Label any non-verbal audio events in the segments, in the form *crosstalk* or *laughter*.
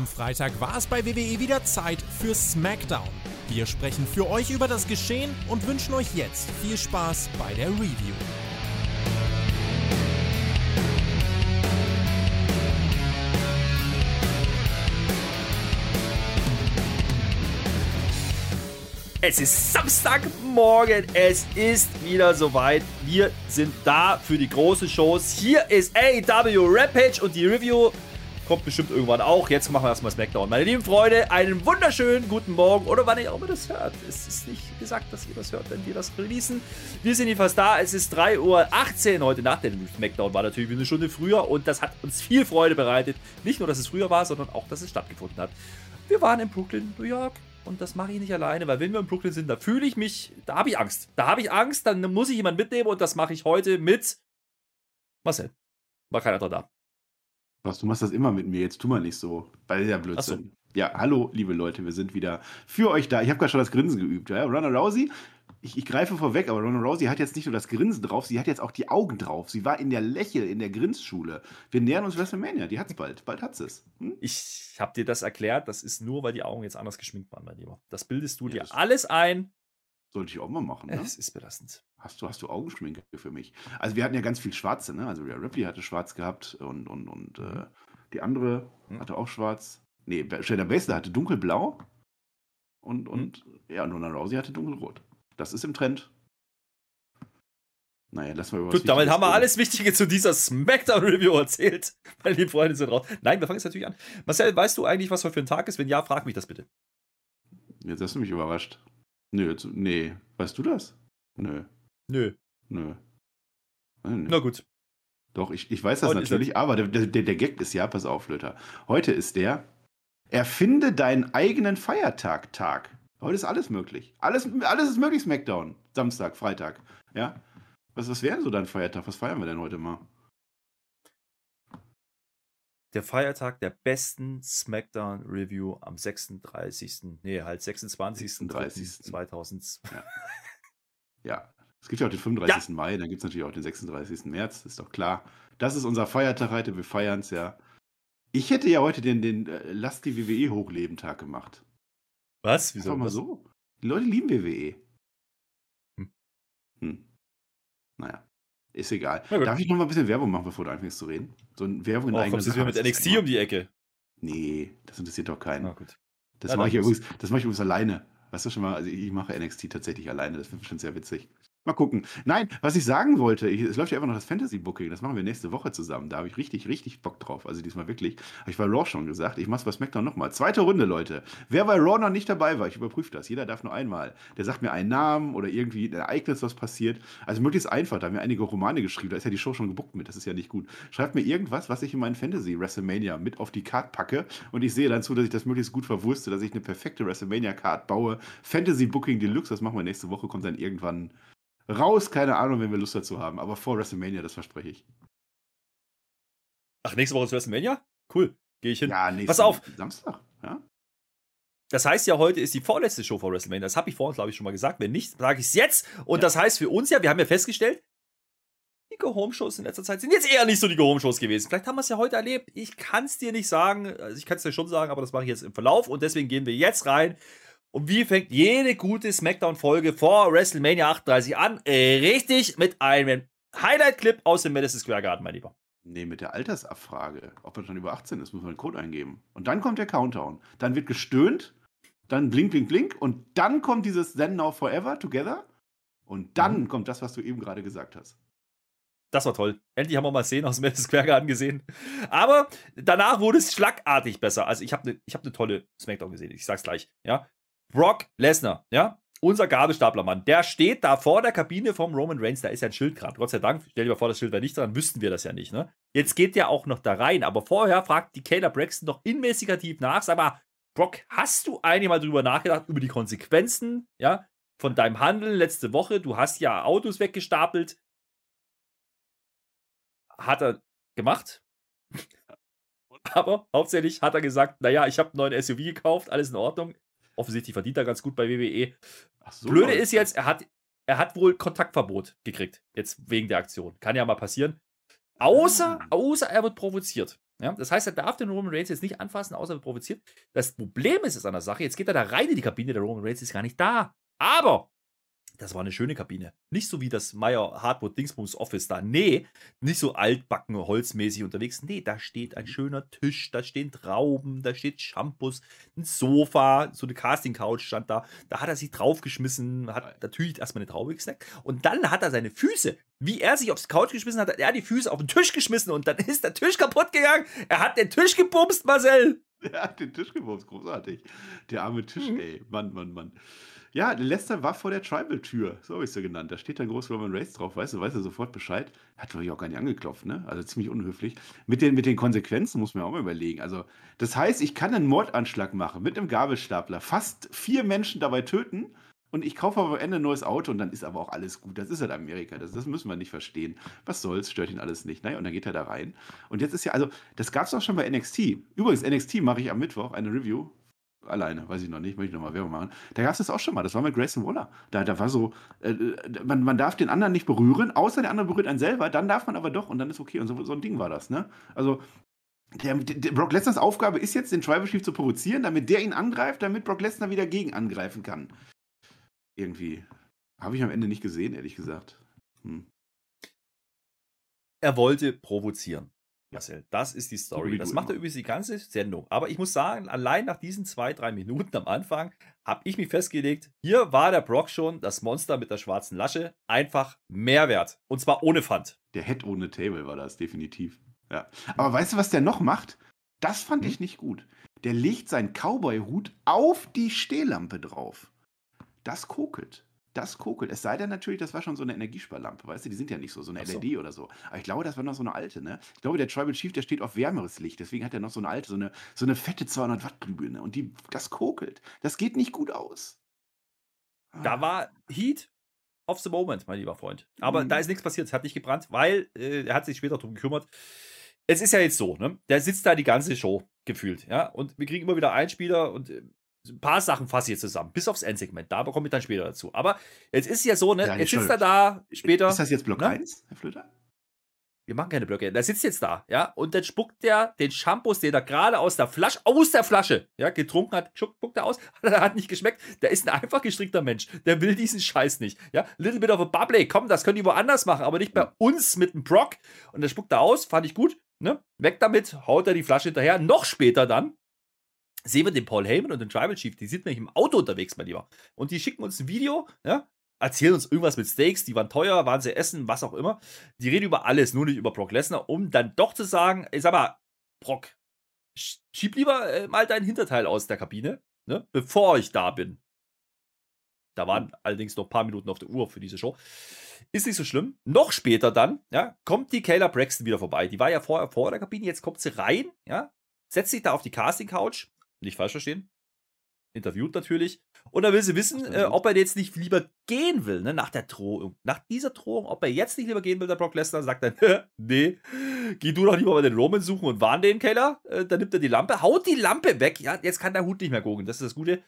Am Freitag war es bei WWE wieder Zeit für SmackDown. Wir sprechen für euch über das Geschehen und wünschen euch jetzt viel Spaß bei der Review. Es ist Samstagmorgen, es ist wieder soweit. Wir sind da für die großen Shows. Hier ist AEW Rampage und die Review kommt bestimmt irgendwann auch. Jetzt machen wir erstmal SmackDown. Meine lieben Freunde, einen wunderschönen guten Morgen oder wann ihr auch immer das hört. Es ist nicht gesagt, dass ihr das hört, wenn wir das releasen. Wir sind jedenfalls da. Es ist 3.18 Uhr heute Nacht. Denn SmackDown war natürlich eine Stunde früher und das hat uns viel Freude bereitet. Nicht nur, dass es früher war, sondern auch, dass es stattgefunden hat. Wir waren in Brooklyn, New York. Und das mache ich nicht alleine, weil wenn wir in Brooklyn sind, da fühle ich mich, da habe ich Angst. Da habe ich Angst, dann muss ich jemanden mitnehmen und das mache ich heute mit Marcel. War keiner da. Was, du machst das immer mit mir, jetzt tu mal nicht so. Weil ja Blödsinn. So. Ja, hallo, liebe Leute, wir sind wieder für euch da. Ich habe gerade schon das Grinsen geübt. Ja? Ronda Rousey ich, ich greife vorweg, aber Ronald Rousey hat jetzt nicht nur das Grinsen drauf, sie hat jetzt auch die Augen drauf. Sie war in der Lächel, in der Grinsschule. Wir nähern uns WrestleMania, die hat's bald. Bald hat es. Hm? Ich habe dir das erklärt, das ist nur, weil die Augen jetzt anders geschminkt waren, mein Lieber. Das bildest du ja, dir alles ein. Sollte ich auch mal machen, ne? Es ist belastend. Hast du, hast du Augenschminke für mich? Also wir hatten ja ganz viel Schwarze, ne? Also der Ripley hatte schwarz gehabt und, und, und äh, mhm. die andere mhm. hatte auch schwarz. Nee, Shayna Baszler hatte dunkelblau und, und mhm. ja, Ronald Rousey hatte dunkelrot. Das ist im Trend. Naja, lassen wir über Gut, damit haben wir alles Wichtige zu dieser Smackdown-Review erzählt. *laughs* Meine lieben Freunde sind raus. Nein, wir fangen jetzt natürlich an. Marcel, weißt du eigentlich, was heute für ein Tag ist? Wenn ja, frag mich das bitte. Jetzt hast du mich überrascht. Nö, jetzt, nee. Weißt du das? Nö. Nö. Nö. Nö. Na gut. Doch, ich, ich weiß das heute natürlich, aber der, der, der Gag ist ja, pass auf, Lütter. Heute ist der Erfinde deinen eigenen Feiertag-Tag. Heute ist alles möglich. Alles, alles ist möglich, Smackdown. Samstag, Freitag. Ja? Was, was wäre so dein Feiertag? Was feiern wir denn heute mal? Der Feiertag der besten Smackdown-Review am 36. Nee, halt 26. 36. 2000. Ja. ja. Es gibt ja auch den 35. Ja. Mai, dann gibt es natürlich auch den 36. März, ist doch klar. Das ist unser Feiertag heute, wir feiern es ja. Ich hätte ja heute den, den äh, Lass die WWE Hochleben-Tag gemacht. Was? Wieso? Einfach mal so. Die Leute lieben WWE. Hm. Hm. Naja. Ist egal. Darf ich noch mal ein bisschen Werbung machen, bevor du anfängst zu reden? So eine Werbung in oh, eigenen Kommst du mit NXT um die Ecke? Nee, das interessiert doch keinen. Na gut. Das ja, mache ich, übrigens, mach ich übrigens alleine. Weißt du schon mal, also ich mache NXT tatsächlich alleine. Das finde ich schon sehr witzig. Mal gucken. Nein, was ich sagen wollte, ich, es läuft ja einfach noch das Fantasy-Booking. Das machen wir nächste Woche zusammen. Da habe ich richtig, richtig Bock drauf. Also diesmal wirklich. Habe ich bei Raw schon gesagt. Ich mache es bei SmackDown nochmal. Zweite Runde, Leute. Wer bei Raw noch nicht dabei war, ich überprüfe das. Jeder darf nur einmal. Der sagt mir einen Namen oder irgendwie ein Ereignis, was passiert. Also möglichst einfach. Da haben wir einige Romane geschrieben. Da ist ja die Show schon gebuckt mit. Das ist ja nicht gut. Schreibt mir irgendwas, was ich in meinen Fantasy-WrestleMania mit auf die Card packe. Und ich sehe dann zu, dass ich das möglichst gut verwurste, dass ich eine perfekte WrestleMania-Card baue. Fantasy-Booking Deluxe, das machen wir nächste Woche. Kommt dann irgendwann raus, keine Ahnung, wenn wir Lust dazu haben. Aber vor WrestleMania, das verspreche ich. Ach, nächste Woche ist WrestleMania? Cool. Gehe ich hin. Ja, Pass auf. Samstag, ja. Das heißt ja, heute ist die vorletzte Show vor WrestleMania. Das habe ich vorhin, glaube ich, schon mal gesagt. Wenn nicht, sage ich es jetzt. Und ja. das heißt für uns ja, wir haben ja festgestellt, die Go-Home-Shows in letzter Zeit sind jetzt eher nicht so die Go-Home-Shows gewesen. Vielleicht haben wir es ja heute erlebt. Ich kann es dir nicht sagen. Also ich kann es dir schon sagen, aber das mache ich jetzt im Verlauf. Und deswegen gehen wir jetzt rein und wie fängt jede gute SmackDown-Folge vor WrestleMania 38 an? Äh, richtig, mit einem Highlight-Clip aus dem Madison Square Garden, mein Lieber. Nee, mit der Altersabfrage. Ob man schon über 18 ist, muss man einen Code eingeben. Und dann kommt der Countdown. Dann wird gestöhnt, dann blink, blink, blink. Und dann kommt dieses Then Now Forever Together. Und dann mhm. kommt das, was du eben gerade gesagt hast. Das war toll. Endlich haben wir mal Szenen aus dem Madison Square Garden gesehen. Aber danach wurde es schlagartig besser. Also ich habe eine hab ne tolle Smackdown gesehen. Ich sag's gleich. Ja, Brock Lesnar, ja, unser Gabelstaplermann, der steht da vor der Kabine vom Roman Reigns, da ist ja ein Schild dran. Gott sei Dank, stell dir mal vor, das Schild wäre nicht dran, wüssten wir das ja nicht, ne? Jetzt geht der auch noch da rein, aber vorher fragt die Kayla Braxton noch investigativ nach, sag mal, Brock, hast du eigentlich mal drüber nachgedacht, über die Konsequenzen, ja, von deinem Handeln letzte Woche? Du hast ja Autos weggestapelt. Hat er gemacht. *laughs* aber hauptsächlich hat er gesagt, naja, ich habe einen neuen SUV gekauft, alles in Ordnung offensichtlich verdient er ganz gut bei WWE. So, Blöde ist jetzt, er hat, er hat wohl Kontaktverbot gekriegt, jetzt wegen der Aktion. Kann ja mal passieren. Außer, ah. außer er wird provoziert. Ja, das heißt, er darf den Roman Reigns jetzt nicht anfassen, außer er provoziert. Das Problem ist es an der Sache, jetzt geht er da rein in die Kabine, der Roman Reigns ist gar nicht da. Aber das war eine schöne Kabine. Nicht so wie das Meyer Hardwood Dingsbums Office da. Nee, nicht so altbacken, holzmäßig unterwegs. Nee, da steht ein schöner Tisch, da stehen Trauben, da steht Shampoos, ein Sofa, so eine Casting-Couch stand da. Da hat er sich draufgeschmissen, hat natürlich erstmal eine Traube gesnackt. Und dann hat er seine Füße, wie er sich aufs Couch geschmissen hat, hat er die Füße auf den Tisch geschmissen und dann *laughs* ist der Tisch kaputt gegangen. Er hat den Tisch gebumst, Marcel. *laughs* Er hat den Tisch gebumst, großartig. Der arme Tisch, mhm. ey. Mann, Mann, Mann. Ja, Lester war vor der Tribal-Tür, so habe ich es ja genannt. Da steht dann groß Roman Reigns drauf, weißt du, weiß er sofort Bescheid. Hat natürlich auch gar nicht angeklopft, ne? Also ziemlich unhöflich. Mit den, mit den Konsequenzen muss man auch mal überlegen. Also, das heißt, ich kann einen Mordanschlag machen mit einem Gabelstapler, fast vier Menschen dabei töten und ich kaufe aber am Ende ein neues Auto und dann ist aber auch alles gut. Das ist halt Amerika, das, das müssen wir nicht verstehen. Was soll's, stört ihn alles nicht. Naja, und dann geht er da rein. Und jetzt ist ja, also, das gab es auch schon bei NXT. Übrigens, NXT mache ich am Mittwoch eine Review alleine, weiß ich noch nicht, möchte ich nochmal Werbung machen. Da gab es das auch schon mal, das war mit Grayson Waller. Da, da war so, äh, man, man darf den anderen nicht berühren, außer der andere berührt einen selber, dann darf man aber doch und dann ist okay. Und so, so ein Ding war das, ne? Also, der, der, Brock Lesners Aufgabe ist jetzt, den Tribal Chief zu provozieren, damit der ihn angreift, damit Brock Lesnar wieder gegen angreifen kann. Irgendwie. Habe ich am Ende nicht gesehen, ehrlich gesagt. Hm. Er wollte provozieren. Marcel, das ist die Story. Das macht er übrigens die ganze Sendung. Aber ich muss sagen, allein nach diesen zwei, drei Minuten am Anfang habe ich mich festgelegt, hier war der Brock schon, das Monster mit der schwarzen Lasche, einfach Mehrwert. Und zwar ohne Pfand. Der Head ohne Table war das, definitiv. Ja. Aber weißt du, was der noch macht? Das fand hm? ich nicht gut. Der legt seinen Cowboy-Hut auf die Stehlampe drauf. Das kokelt das kokelt. Es sei denn natürlich, das war schon so eine Energiesparlampe, weißt du, die sind ja nicht so, so eine so. LED oder so. Aber ich glaube, das war noch so eine alte, ne? Ich glaube, der Tribal Chief, der steht auf wärmeres Licht, deswegen hat er noch so eine alte, so eine, so eine fette 200 Watt Glühbirne und die, das kokelt. Das geht nicht gut aus. Da ah. war Heat of the moment, mein lieber Freund. Aber mhm. da ist nichts passiert, es hat nicht gebrannt, weil äh, er hat sich später darum gekümmert. Es ist ja jetzt so, ne? Der sitzt da die ganze Show gefühlt, ja? Und wir kriegen immer wieder Einspieler und äh, ein paar Sachen fasse ich jetzt zusammen, bis aufs Endsegment. Da komme ich dann später dazu. Aber jetzt ist ja so, ne? Ja, jetzt sitzt er da später. Ist das jetzt Block ne? 1, Herr Flöter? Wir machen keine Blöcke. Der sitzt jetzt da, ja, und dann spuckt der den Shampoos, den er gerade aus der Flasche, aus der Flasche, ja, getrunken hat, spuckt er aus, *laughs* hat nicht geschmeckt. Der ist ein einfach gestrickter Mensch. Der will diesen Scheiß nicht, ja. Little bit of a bubble, komm, das können die woanders machen, aber nicht bei uns mit dem Brock. Und dann spuckt er aus, fand ich gut, ne? Weg damit, haut er die Flasche hinterher. Noch später dann, sehen wir den Paul Heyman und den Tribal Chief, die sind nämlich im Auto unterwegs, mein Lieber. Und die schicken uns ein Video, ja, erzählen uns irgendwas mit Steaks, die waren teuer, waren sie essen, was auch immer. Die reden über alles, nur nicht über Brock Lesnar, um dann doch zu sagen, ich sag mal, Brock, schieb lieber äh, mal dein Hinterteil aus der Kabine, ne, bevor ich da bin. Da waren allerdings noch ein paar Minuten auf der Uhr für diese Show. Ist nicht so schlimm. Noch später dann, ja, kommt die Kayla Braxton wieder vorbei. Die war ja vorher vor der Kabine, jetzt kommt sie rein, ja, setzt sich da auf die Casting-Couch, nicht falsch verstehen. Interviewt natürlich. Und da will sie wissen, äh, ob er jetzt nicht lieber gehen will, ne, nach der Drohung. Nach dieser Drohung, ob er jetzt nicht lieber gehen will, der Brock Lesnar, sagt dann, *laughs* nee, geh du doch lieber mal den Roman suchen und warn den Keller. Äh, dann nimmt er die Lampe, haut die Lampe weg. Ja, jetzt kann der Hut nicht mehr gucken, das ist das Gute.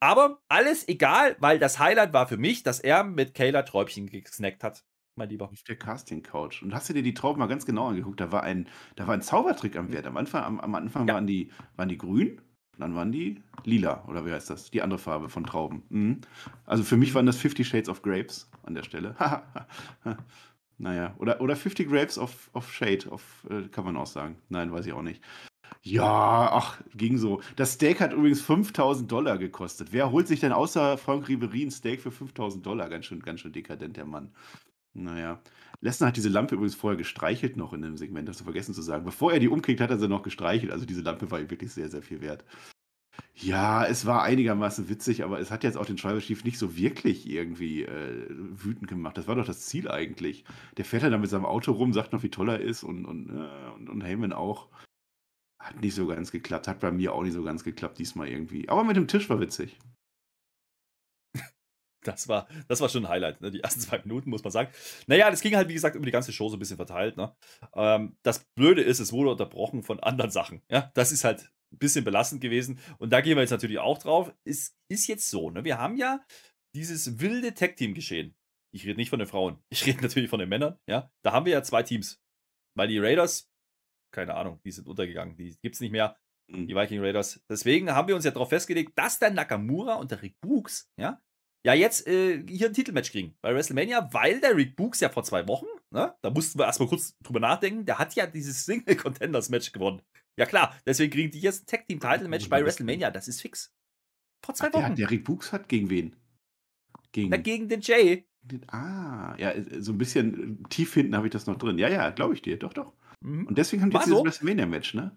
Aber alles egal, weil das Highlight war für mich, dass er mit Kayla Träubchen gesnackt hat mein Lieber. Auf der Casting-Couch. Und hast du dir die Trauben mal ganz genau angeguckt? Da war ein, da war ein Zaubertrick am Wert. Am Anfang, am, am Anfang ja. waren, die, waren die grün dann waren die lila, oder wie heißt das? Die andere Farbe von Trauben. Mhm. Also für mich waren das 50 Shades of Grapes an der Stelle. *laughs* naja, oder, oder 50 Grapes of, of Shade, of, äh, kann man auch sagen. Nein, weiß ich auch nicht. Ja, ach, ging so. Das Steak hat übrigens 5000 Dollar gekostet. Wer holt sich denn außer Frank Ribery ein Steak für 5000 Dollar? Ganz schön, ganz schön dekadent, der Mann. Naja. Lessner hat diese Lampe übrigens vorher gestreichelt noch in dem Segment, hast du vergessen zu sagen. Bevor er die umkriegt, hat er sie noch gestreichelt. Also diese Lampe war ihm wirklich sehr, sehr viel wert. Ja, es war einigermaßen witzig, aber es hat jetzt auch den Tribal Chief nicht so wirklich irgendwie äh, wütend gemacht. Das war doch das Ziel eigentlich. Der fährt dann mit seinem Auto rum, sagt noch, wie toll er ist und, und, äh, und, und Heyman auch. Hat nicht so ganz geklappt, hat bei mir auch nicht so ganz geklappt diesmal irgendwie. Aber mit dem Tisch war witzig. Das war, das war schon ein Highlight, ne? die ersten zwei Minuten, muss man sagen. Naja, das ging halt, wie gesagt, über die ganze Show so ein bisschen verteilt. Ne? Ähm, das Blöde ist, es wurde unterbrochen von anderen Sachen. Ja? Das ist halt ein bisschen belastend gewesen. Und da gehen wir jetzt natürlich auch drauf. Es ist jetzt so, ne? wir haben ja dieses wilde Tag-Team geschehen. Ich rede nicht von den Frauen, ich rede natürlich von den Männern. Ja? Da haben wir ja zwei Teams. Weil die Raiders keine Ahnung, die sind untergegangen. Die gibt es nicht mehr, Mhm. die Viking Raiders. Deswegen haben wir uns ja darauf festgelegt, dass der Nakamura und der Rick Books, ja, ja jetzt äh, hier ein Titelmatch kriegen bei WrestleMania, weil der Rick Books ja vor zwei Wochen, ne, da mussten wir erstmal kurz drüber nachdenken, der hat ja dieses Single Contenders Match gewonnen. Ja klar, deswegen kriegen die jetzt ein Tag Team Title Match bei WrestleMania, das ist fix. Vor zwei Ach, der, Wochen. der Rick Books hat gegen wen? Gegen. Na, gegen den Jay. den- ah, ja, äh, so ein bisschen äh, tief hinten habe ich das noch drin. Ja, ja, glaube ich dir. Doch, doch. Mhm. Und deswegen haben die jetzt dieses so? WrestleMania-Match, ne?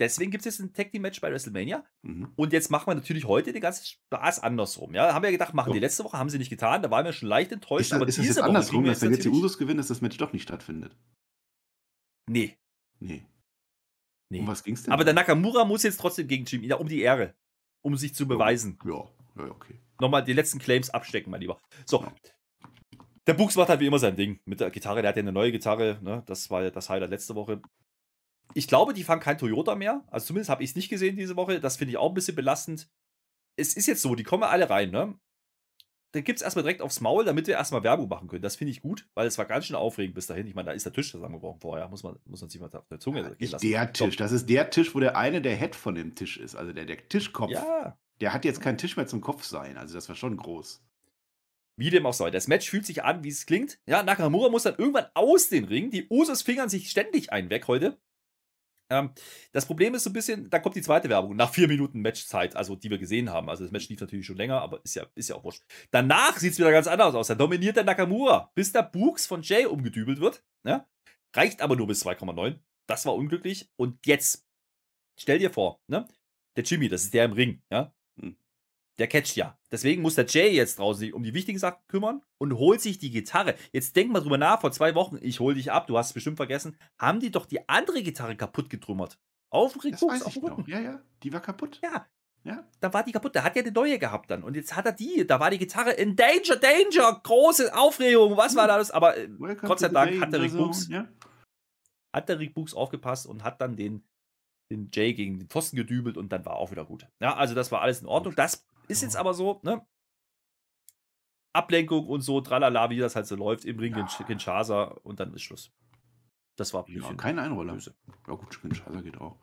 Deswegen gibt es jetzt ein Tag Team Match bei WrestleMania. Mhm. Und jetzt machen wir natürlich heute den ganzen Spaß andersrum. Ja, haben wir gedacht, machen So. die letzte Woche, haben sie nicht getan. Da waren wir schon leicht enttäuscht. Ist, das- ist das jetzt Woche andersrum, dass wenn jetzt die Usos gewinnen, dass das Match doch nicht stattfindet? Nee, Nee. nee. Um was ging's denn? Aber der Nakamura muss jetzt trotzdem gegen Jimmy, ja, um die Ehre. Um sich zu beweisen. Ja, ja, okay. Nochmal die letzten Claims abstecken, mein Lieber. So. Ja. Der Buchs macht halt wie immer sein Ding mit der Gitarre. Der hat ja eine neue Gitarre. Ne? Das war ja das Highlight letzte Woche. Ich glaube, die fahren kein Toyota mehr. Also zumindest habe ich es nicht gesehen diese Woche. Das finde ich auch ein bisschen belastend. Es ist jetzt so, die kommen alle rein, ne? Dann gibt es erstmal direkt aufs Maul, damit wir erstmal Werbung machen können. Das finde ich gut, weil es war ganz schön aufregend bis dahin. Ich meine, da ist der Tisch zusammengebrochen vorher. Muss man, muss man sich mal auf der Zunge gehen Nicht lassen. der Tisch. Das ist der Tisch, wo der eine der Head von dem Tisch ist. Also der, der Tischkopf. Ja, Der hat jetzt keinen Tisch mehr zum Kopf sein. Also das war schon groß. Wie dem auch sei. Das Match fühlt sich an, wie es klingt. Ja, Nakamura muss dann irgendwann aus den Ring. Die Usos fingern sich ständig ein weg heute. Ähm, das Problem ist so ein bisschen, da kommt die zweite Werbung nach vier Minuten Matchzeit, also die wir gesehen haben. Also das Match lief natürlich schon länger, aber ist ja, ist ja auch wurscht. Danach sieht es wieder ganz anders aus. Da dominiert der Nakamura, bis der Books von Jay umgedübelt wird. Ja? Reicht aber nur bis 2,9. Das war unglücklich. Und jetzt, stell dir vor, ne? der Jimmy, das ist der im Ring, ja? Der catcht ja. Deswegen muss der Jay jetzt draußen sich um die wichtigen Sachen kümmern und holt sich die Gitarre. Jetzt denk mal drüber nach, vor zwei Wochen, ich hol dich ab, du hast es bestimmt vergessen, haben die doch die andere Gitarre kaputt getrümmert. Auf dem auf dem Rücken. noch. Ja, ja. Die war kaputt. Ja, Ja. da war die kaputt. Da hat ja eine neue gehabt dann. Und jetzt hat er die. Da war die Gitarre in Danger, Danger. Große Aufregung. Was war da alles? Aber äh, Gott sei Dank hat der Rick. Books, Ja. hat der Rick Books aufgepasst und hat dann den, den Jay gegen den Pfosten gedübelt und dann war auch wieder gut. Ja, also das war alles in Ordnung. Das ist jetzt aber so, ne? Ablenkung und so, tralala, wie das halt so läuft im Ring Ja. in Kinshasa und dann ist Schluss. Das war Ja, kein Einroller. böse. Ja, gut, Kinshasa geht auch.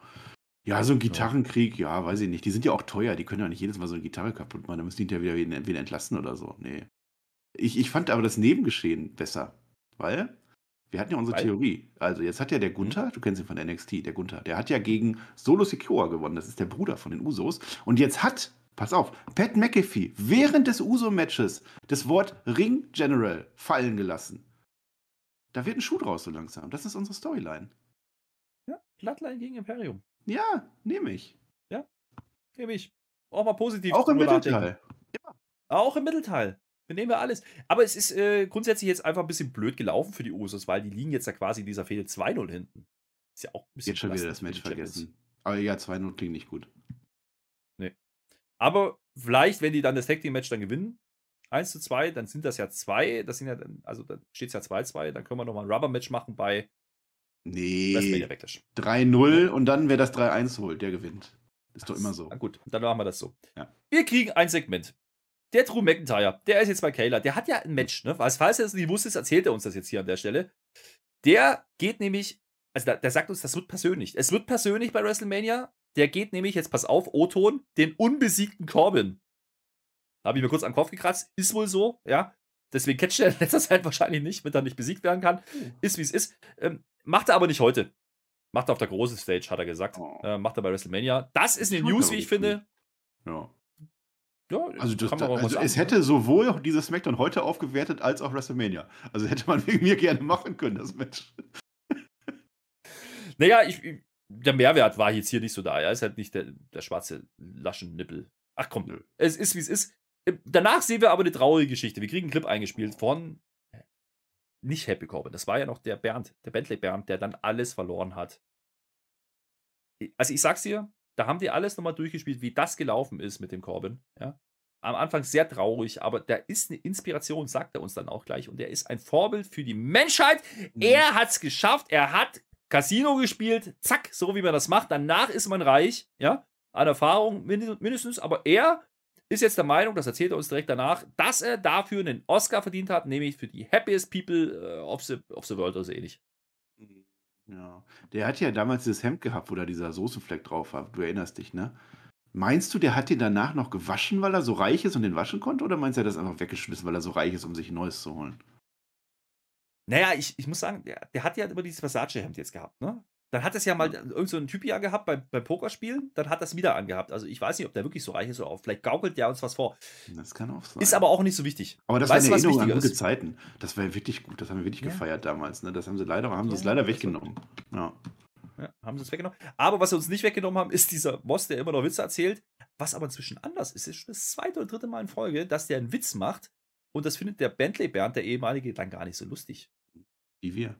Ja, so ein Gitarrenkrieg, ja, weiß ich nicht. Die sind ja auch teuer. Die können ja nicht jedes Mal so eine Gitarre kaputt machen. Da müssen die hinterher wieder wen, wen entlassen oder so. Nee. Ich, ich fand aber das Nebengeschehen besser. Weil wir hatten ja unsere Weil? Theorie. Also, jetzt hat ja der Gunther, du kennst ihn von NXT, der Gunther, der hat ja gegen Solo Secure gewonnen. Das ist der Bruder von den Usos. Und jetzt hat, pass auf, Pat McAfee während des Uso-Matches das Wort Ring General fallen gelassen. Da wird ein Schuh draus so langsam. Das ist unsere Storyline. Ja, Bloodline gegen Imperium. Ja, nehme ich. Nehme ich. Auch mal positiv. Auch im. Mittelteil. Auch im Mittelteil. Wir nehmen ja alles. Aber es ist äh, grundsätzlich jetzt einfach ein bisschen blöd gelaufen für die Usos, weil die liegen jetzt ja quasi in dieser Fehde 2-0 hinten. Ist ja auch ein bisschen Jetzt schon wieder das Match vergessen. Aber ja, 2-0 klingt nicht gut. Aber vielleicht, wenn die dann das Tag Team Match dann gewinnen, 1 zu 2, dann sind das ja zwei. Das sind ja dann, also dann steht es ja 2-2. Dann können wir nochmal ein Rubber-Match machen bei Nee. Backlash. 3-0 und dann, wer das 3-1 holt, der gewinnt. Ist doch immer so. Na gut, dann machen wir das so. Ja. Wir kriegen ein Segment. Der Drew McIntyre, der ist jetzt bei Kayla. Der hat ja ein Match, ne? Was, falls er es nicht wusste, erzählt er uns das jetzt hier an der Stelle. Der geht nämlich, also der, der sagt uns, das wird persönlich. Es wird persönlich bei WrestleMania. Der geht nämlich, jetzt pass auf, O-Ton, den unbesiegten Corbin. Da habe ich mir kurz am Kopf gekratzt. Ist wohl so, ja. Deswegen catcht er in *laughs* letzter Zeit wahrscheinlich nicht, wenn er nicht besiegt werden kann. Ist wie es ist. Ähm, macht er aber nicht heute. Macht er auf der großen Stage, hat er gesagt. Oh. Äh, macht er bei WrestleMania. Das ist eine News, wie ich finde. Ja. Ja, Also, das, also es ne? hätte sowohl dieses Smackdown heute aufgewertet als auch WrestleMania. Also hätte man *laughs* wegen mir gerne machen können, das Match. Naja, ich- der Mehrwert war jetzt hier nicht so da. Er ist halt nicht der, der schwarze Laschennippel. Ach komm, Nö. es ist wie es ist. Äh, Danach sehen wir aber eine traurige Geschichte. Wir kriegen einen Clip eingespielt von nicht Happy Corbin. Das war ja noch der Bernd, der Bentley Bernd, der dann alles verloren hat. Also ich sag's dir, da haben die alles nochmal durchgespielt, wie das gelaufen ist mit dem Corbin. Ja? Am Anfang sehr traurig, aber der ist eine Inspiration, sagt er uns dann auch gleich. Und er ist ein Vorbild für die Menschheit. Er hat's geschafft. Er hat Casino gespielt. Zack, so wie man das macht. Danach ist man reich. Ja, an Erfahrung mind- mindestens. Aber er ist jetzt der Meinung, das erzählt er uns direkt danach, dass er dafür einen Oscar verdient hat, nämlich für die Happiest People äh, of, the, of the World oder so ähnlich. Ja. Der hat ja damals dieses Hemd gehabt, wo da dieser Soßenfleck drauf war. Du erinnerst dich, ne? Meinst du, der hat den danach noch gewaschen, weil er so reich ist und den waschen konnte? Oder meinst du, er hat das einfach weggeschmissen, weil er so reich ist, um sich ein neues zu holen? Naja, ich, ich muss sagen, der, der hat ja immer dieses Versace-Hemd jetzt gehabt, ne? Dann hat es ja mal irgend so ein Typ ja gehabt beim, beim Pokerspielen, dann hat das wieder angehabt. Also ich weiß nicht, ob der wirklich so reich ist oder auch. Vielleicht gaukelt der uns was vor. Das kann auch sein. Ist aber auch nicht so wichtig. Aber das Weißt war eine Erinnerung an gute ist? Zeiten. Das war ja wirklich gut. Das haben wir wirklich Ja. gefeiert damals. Ne? Das haben sie leider, haben sie es Ja, leider das weggenommen. Ja. Ja, haben sie es weggenommen. Aber was sie uns nicht weggenommen haben, ist dieser Boss, der immer noch Witze erzählt. Was aber inzwischen anders ist, ist schon das zweite oder dritte Mal in Folge, dass der einen Witz macht. Und das findet der Bentley Bernd, der ehemalige, dann gar nicht so lustig. Wie wir.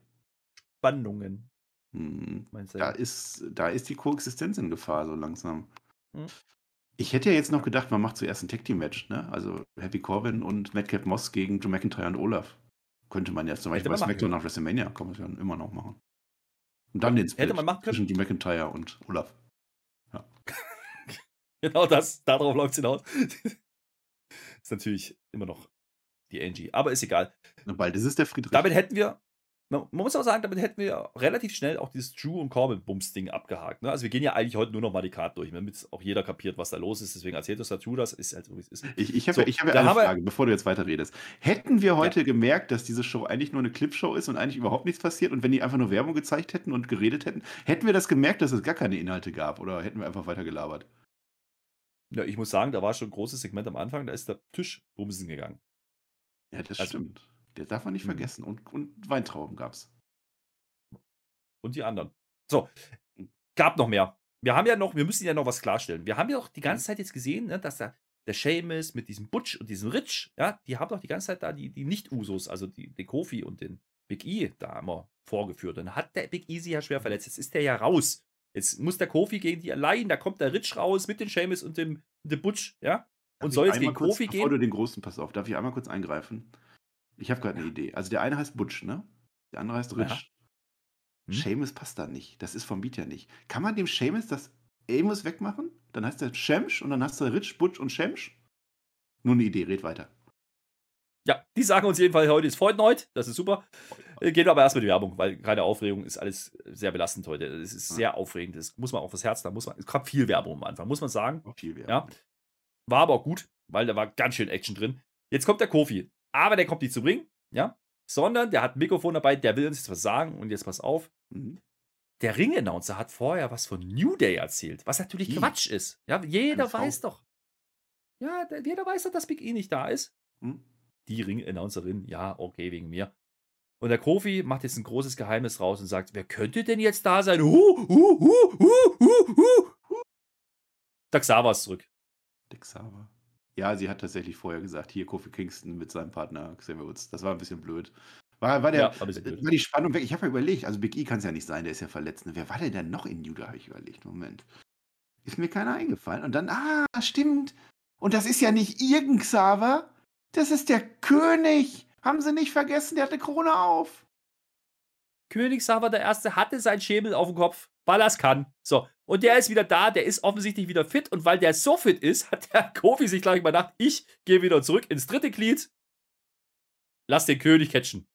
Spannungen, Hm. Da ist, da ist die Koexistenz in Gefahr, so langsam. Hm. Ich hätte ja jetzt noch gedacht, man macht zuerst ein Tag Team Match, ne? Also Happy Corbin und Madcap Moss gegen Drew McIntyre und Olaf. Könnte man jetzt zum Beispiel bei SmackDown nach WrestleMania, kann man ja immer noch machen. Und dann den können. zwischen Drew McIntyre und Olaf. *laughs* Genau das, darauf läuft es hinaus. *laughs* ist natürlich immer noch die Angie. Aber ist egal. Na, bald ist es der Friedrich. Damit hätten wir, man muss aber sagen, damit hätten wir relativ schnell auch dieses Drew und Corbin-Bums-Ding abgehakt. Ne? Also wir gehen ja eigentlich heute nur noch mal die Karte durch, damit auch jeder kapiert, was da los ist. Deswegen erzählt uns dazu, das ist halt so, wie es ist. Ich, ich habe So, ja, ich hab ja eine Frage, bevor du jetzt weiterredest. Hätten wir heute gemerkt, dass diese Show eigentlich nur eine Clipshow ist und eigentlich überhaupt nichts passiert und wenn die einfach nur Werbung gezeigt hätten und geredet hätten, hätten wir das gemerkt, dass es gar keine Inhalte gab oder hätten wir einfach weiter gelabert? Ja, ich muss sagen, da war schon ein großes Segment am Anfang, da ist der Tisch bumsen gegangen. Ja, das Also- stimmt. Das darf man nicht Mhm. vergessen. Und, und Weintrauben gab's. Und die anderen. So, gab noch mehr. Wir haben ja noch, wir müssen ja noch was klarstellen. Wir haben ja auch die ganze Zeit jetzt gesehen, ne, dass da der Seamus mit diesem Butch und diesem Rich, ja, die haben doch die ganze Zeit da die, die Nicht-Usos, also die, den Kofi und den Big E da immer vorgeführt. Und dann hat der Big E sich ja schwer verletzt. Jetzt ist der ja raus. Jetzt muss der Kofi gegen die allein, da kommt der Rich raus mit dem Seamus und dem, dem Butch, ja. Und Darf soll jetzt gegen einmal kurz, Kofi Bevor du gehen. den Großen, pass auf, darf ich einmal kurz eingreifen? Ich habe gerade eine Idee. Also der eine heißt Butch, ne? Der andere heißt Rich. Ja. Hm? Seamus passt da nicht. Das ist vom Beat her nicht. Kann man dem Seamus das Amos wegmachen? Dann heißt der Shemsh und dann hast du Rich, Butch und Shemsh? Nur eine Idee, red weiter. Ja, die sagen uns jedenfalls, heute ist Freudneut, das ist super. Äh, Gehen wir aber erst mit die Werbung, weil gerade Aufregung ist alles sehr belastend heute. Es ist Ja. sehr aufregend. Das muss man auf das Herz, da muss man, es gab viel Werbung am Anfang, muss man sagen. Auch viel Werbung. Ja. War aber auch gut, weil da war ganz schön Action drin. Jetzt kommt der Kofi, aber der kommt nicht zu bringen, ja, sondern der hat ein Mikrofon dabei, der will uns jetzt was sagen und jetzt pass auf. Mhm. Der Ring-Announcer hat vorher was von New Day erzählt, was natürlich Wie? Quatsch ist. Ja, jeder weiß doch. Ja, der, jeder weiß doch, dass Big E nicht da ist Hm? die Ring-Announcerin, ja, okay, wegen mir. Und der Kofi macht jetzt ein großes Geheimnis raus und sagt, wer könnte denn jetzt da sein? Hu, hu, hu, hu, hu, hu. Der Xaver ist zurück. Dick Sava. Ja, sie hat tatsächlich vorher gesagt, hier Kofi Kingston mit seinem Partner Xavier Woods. Das war ein bisschen blöd. War, war, der, Ja, war war die Spannung weg? Ich habe ja überlegt, also Big E kann es ja nicht sein, der ist ja verletzt. ne? Wer war denn denn noch in Da, habe ich überlegt. Moment. Ist mir keiner eingefallen. Und dann, ah, stimmt. Und das ist ja nicht irgendein Xaver. Das ist der König. Haben sie nicht vergessen, der hat eine Krone auf. König Xaver der Erste hatte sein Schäbel auf dem Kopf, weil er es kann. So, und der ist wieder da, der ist offensichtlich wieder fit und weil der so fit ist, *laughs* hat der Kofi sich gleich mal gedacht, ich gehe wieder zurück ins dritte Glied, lass den König catchen.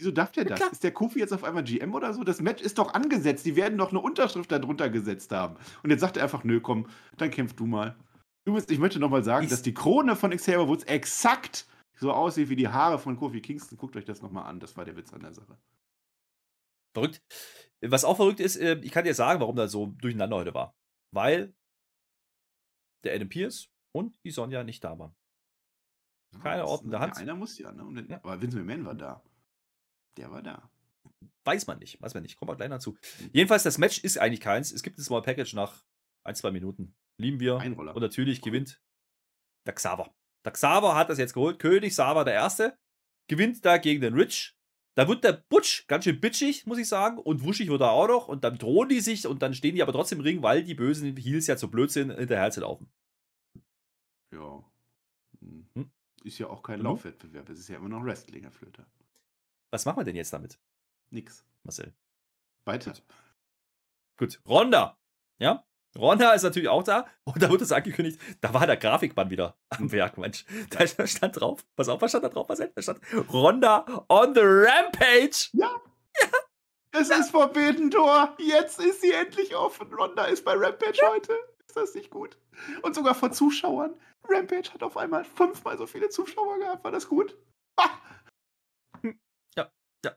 Wieso darf der Ja, das? klar. Ist der Kofi jetzt auf einmal GM oder so? Das Match ist doch angesetzt. Die werden doch eine Unterschrift darunter gesetzt haben. Und jetzt sagt er einfach, nö, komm, dann kämpf du mal. Bist, ich möchte nochmal sagen, Ist- dass die Krone von Xavier Woods exakt so aussieht wie die Haare von Kofi Kingston. Guckt euch das nochmal an. Das war der Witz an der Sache. Verrückt. Was auch verrückt ist, äh, ich kann dir sagen, warum das so durcheinander heute war. Weil der Adam Pierce und die Sonja nicht da waren. Keine das- Ordnung der ja, Hand. Einer muss ja, ne? Den, Ja. Aber Vince McMahon war da. Der war da. Weiß man nicht, weiß man nicht. Kommen wir gleich dazu. Jedenfalls, das Match ist eigentlich keins. Es gibt ein Small Package nach ein, zwei Minuten. Lieben wir. Einroller. Und natürlich gewinnt der Xaver. Der Xaver hat das jetzt geholt. König Xaver der Erste. Gewinnt da gegen den Rich. Da wird der Butch ganz schön bitchig, muss ich sagen. Und wuschig wird er auch noch. Und dann drohen die sich und dann stehen die aber trotzdem im Ring, weil die bösen Heels ja zu blöd sind, hinterher zu laufen. Ja. Hm. Hm? Ist ja auch kein Mhm. Laufwettbewerb. Es ist ja immer noch Wrestling, Herr Flöter. Was machen wir denn jetzt damit, Nix. Marcel? Weiter. Gut, Ronda. Ja? Ronda ist natürlich auch da und da wird es angekündigt, da war der Grafikmann wieder am Werk, Mensch. Da stand drauf, pass auf, was stand da drauf, Marcel? Da stand Ronda on the Rampage. Ja. Ja. Es ist Forbidden Tor. Jetzt ist sie endlich offen. Ronda ist bei Rampage heute. Ist das nicht gut? Und sogar vor Zuschauern. Rampage hat auf einmal fünfmal so viele Zuschauer gehabt. War das gut? Ah! Ja, ja.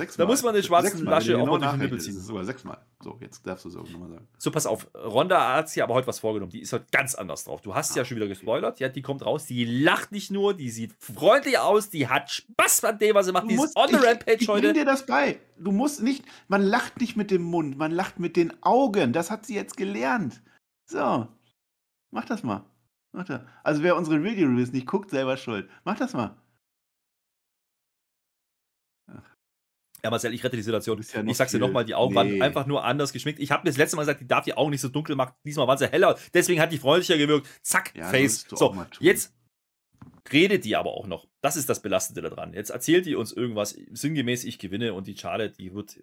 Sechsmal. Da muss man den schwarzen Sechsmal, Lasche wenn du auch genau mal durch den nachrechnest, Nippel ist ziehen. es sogar sechsmal. So, jetzt darfst du so nochmal sagen. So, pass auf. Ronda hat sich aber heute was vorgenommen. Die ist heute ganz anders drauf. Du hast ja schon wieder gespoilert. Ja, die kommt raus. Die lacht nicht nur, die sieht freundlich aus, die hat Spaß an dem, was sie macht. Die ist on the ich, Rampage ich heute. bring dir das bei. Du musst nicht, man lacht nicht mit dem Mund, man lacht mit den Augen. Das hat sie jetzt gelernt. So, mach das mal. Mach das. Also wer unsere Video-Reviews nicht guckt, selber schuld. Mach das mal. Ja, Marcel, ich rette die Situation. Ja ich sag's dir nochmal, die Augen waren Nee. einfach nur anders geschminkt. Ich habe mir das letzte Mal gesagt, die darf die Augen nicht so dunkel machen. Diesmal waren sie heller. Deswegen hat die freundlicher gewirkt. Zack, Ja, Face. So, jetzt redet die aber auch noch. Das ist das Belastende daran. Jetzt erzählt die uns irgendwas. Sinngemäß, ich gewinne und die Charlotte, die wird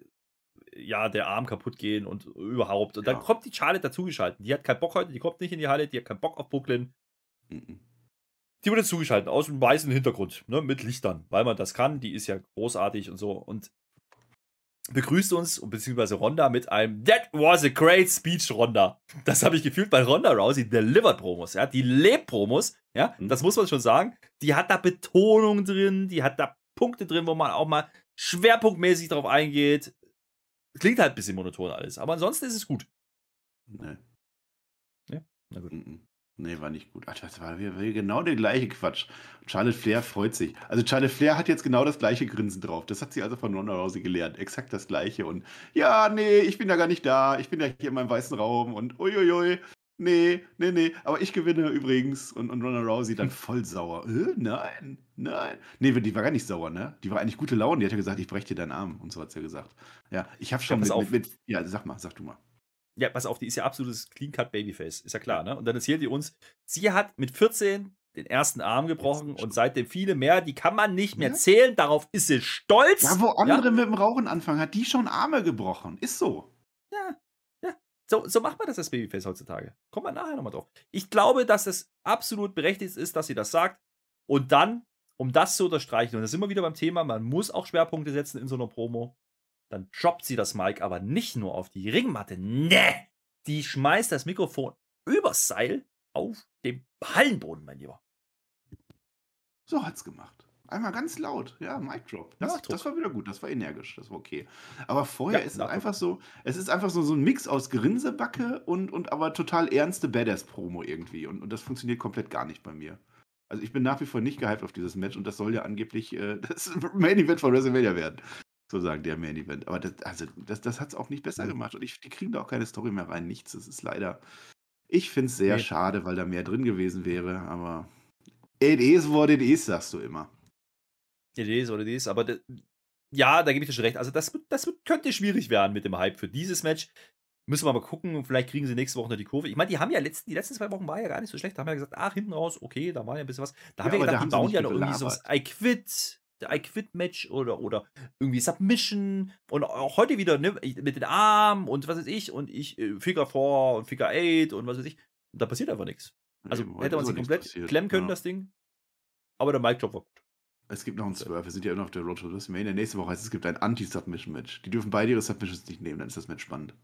ja der Arm kaputt gehen und überhaupt. Und Ja. dann kommt die Charlotte dazugeschaltet. Die hat keinen Bock heute, die kommt nicht in die Halle, die hat keinen Bock auf Brooklyn. Mhm. Die wurde zugeschaltet aus einem weißen Hintergrund, ne, mit Lichtern, weil man das kann. Die ist ja großartig und so. Und begrüßt uns, beziehungsweise Ronda, mit einem That was a great speech, Ronda. Das habe ich gefühlt bei Ronda Rousey delivered Promos, ja. Die lebt Promos, ja. Mhm. Das muss man schon sagen. Die hat da Betonung drin, die hat da Punkte drin, wo man auch mal schwerpunktmäßig drauf eingeht. Klingt halt ein bisschen monoton alles, aber ansonsten ist es gut. Nee. Ja, na gut. Mhm. Nee, war nicht gut. Ach, das war genau der gleiche Quatsch. Charlotte Flair freut sich. Also Charlotte Flair hat jetzt genau das gleiche Grinsen drauf. Das hat sie also von Ronda Rousey gelernt. Exakt das gleiche. Und ja, nee, ich bin ja gar nicht da. Ich bin ja hier in meinem weißen Raum und uiuiui. Nee, nee, nee. Aber ich gewinne übrigens. Und, und Ronda Rousey dann voll sauer. Äh, nein, nein. Nee, die war gar nicht sauer, ne? Die war eigentlich gute Laune. Die hat ja gesagt, ich breche dir deinen Arm. Und so hat sie ja gesagt. Ja, ich habe schon pass mit, auf. mit, mit. Ja, sag mal, sag du mal. Ja, pass auf, die ist ja absolutes Clean-Cut-Babyface, ist ja klar, ne? Und dann erzählt die uns, sie hat mit 14 den ersten Arm gebrochen und seitdem viele mehr, die kann man nicht mehr Ja. zählen, darauf ist sie stolz. Ja, wo andere mit dem Rauchen anfangen, hat die schon Arme gebrochen. Ist so. Ja, ja. So, so macht man das als Babyface heutzutage. Kommt man nachher nochmal drauf. Ich glaube, dass es absolut berechtigt ist, dass sie das sagt. Und dann, um das zu unterstreichen, und da sind wir wieder beim Thema, man muss auch Schwerpunkte setzen in so einer Promo, dann droppt sie das Mic aber nicht nur auf die Ringmatte. Nee! Die schmeißt das Mikrofon übers Seil auf den Hallenboden, mein Lieber. So hat's gemacht. Einmal ganz laut, ja, Mic Drop. Das, das war wieder gut, das war energisch, das war okay. Aber vorher Ja, ist es einfach so, es ist einfach so, so ein Mix aus Grinsebacke und, und aber total ernste Badass-Promo irgendwie. Und, und das funktioniert komplett gar nicht bei mir. Also ich bin nach wie vor nicht gehypt auf dieses Match und das soll ja angeblich äh, *laughs* das Main Event von WrestleMania werden. Sozusagen der Main Event. Aber das, also das, das hat es auch nicht besser gemacht. Und ich, die kriegen da auch keine Story mehr rein. Nichts. Das ist leider. Ich finde es sehr Nee. schade, weil da mehr drin gewesen wäre. Aber it is what it is, sagst du immer. Idee ist oder Idee ist, aber ja, da gebe ich dir schon recht. Also, das, das könnte schwierig werden mit dem Hype für dieses Match. Müssen wir mal gucken. Vielleicht kriegen sie nächste Woche noch die Kurve. Ich meine, die haben ja letzten, die letzten zwei Wochen war ja gar nicht so schlecht. Da haben wir ja gesagt, ach, hinten raus, okay, da war ja ein bisschen was. Da haben Ja, wir aber da gedacht, haben die bauen ja noch irgendwie so gelabert. was I Quit, I Quit Match oder, oder irgendwie Submission und auch heute wieder ne, mit den Armen und was weiß ich und ich äh, Figure 4 und Figure 8 und was weiß ich. Da passiert einfach nichts. Also heute hätte man sich komplett passiert. klemmen können, Ja. das Ding. Aber der Mic Drop war gut. Es gibt noch einen Swerve. Wir sind ja immer noch auf der Road to WrestleMania. Nächste Woche heißt es, es gibt ein Anti-Submission-Match. Die dürfen beide ihre Submissions nicht nehmen, dann ist das Match spannend.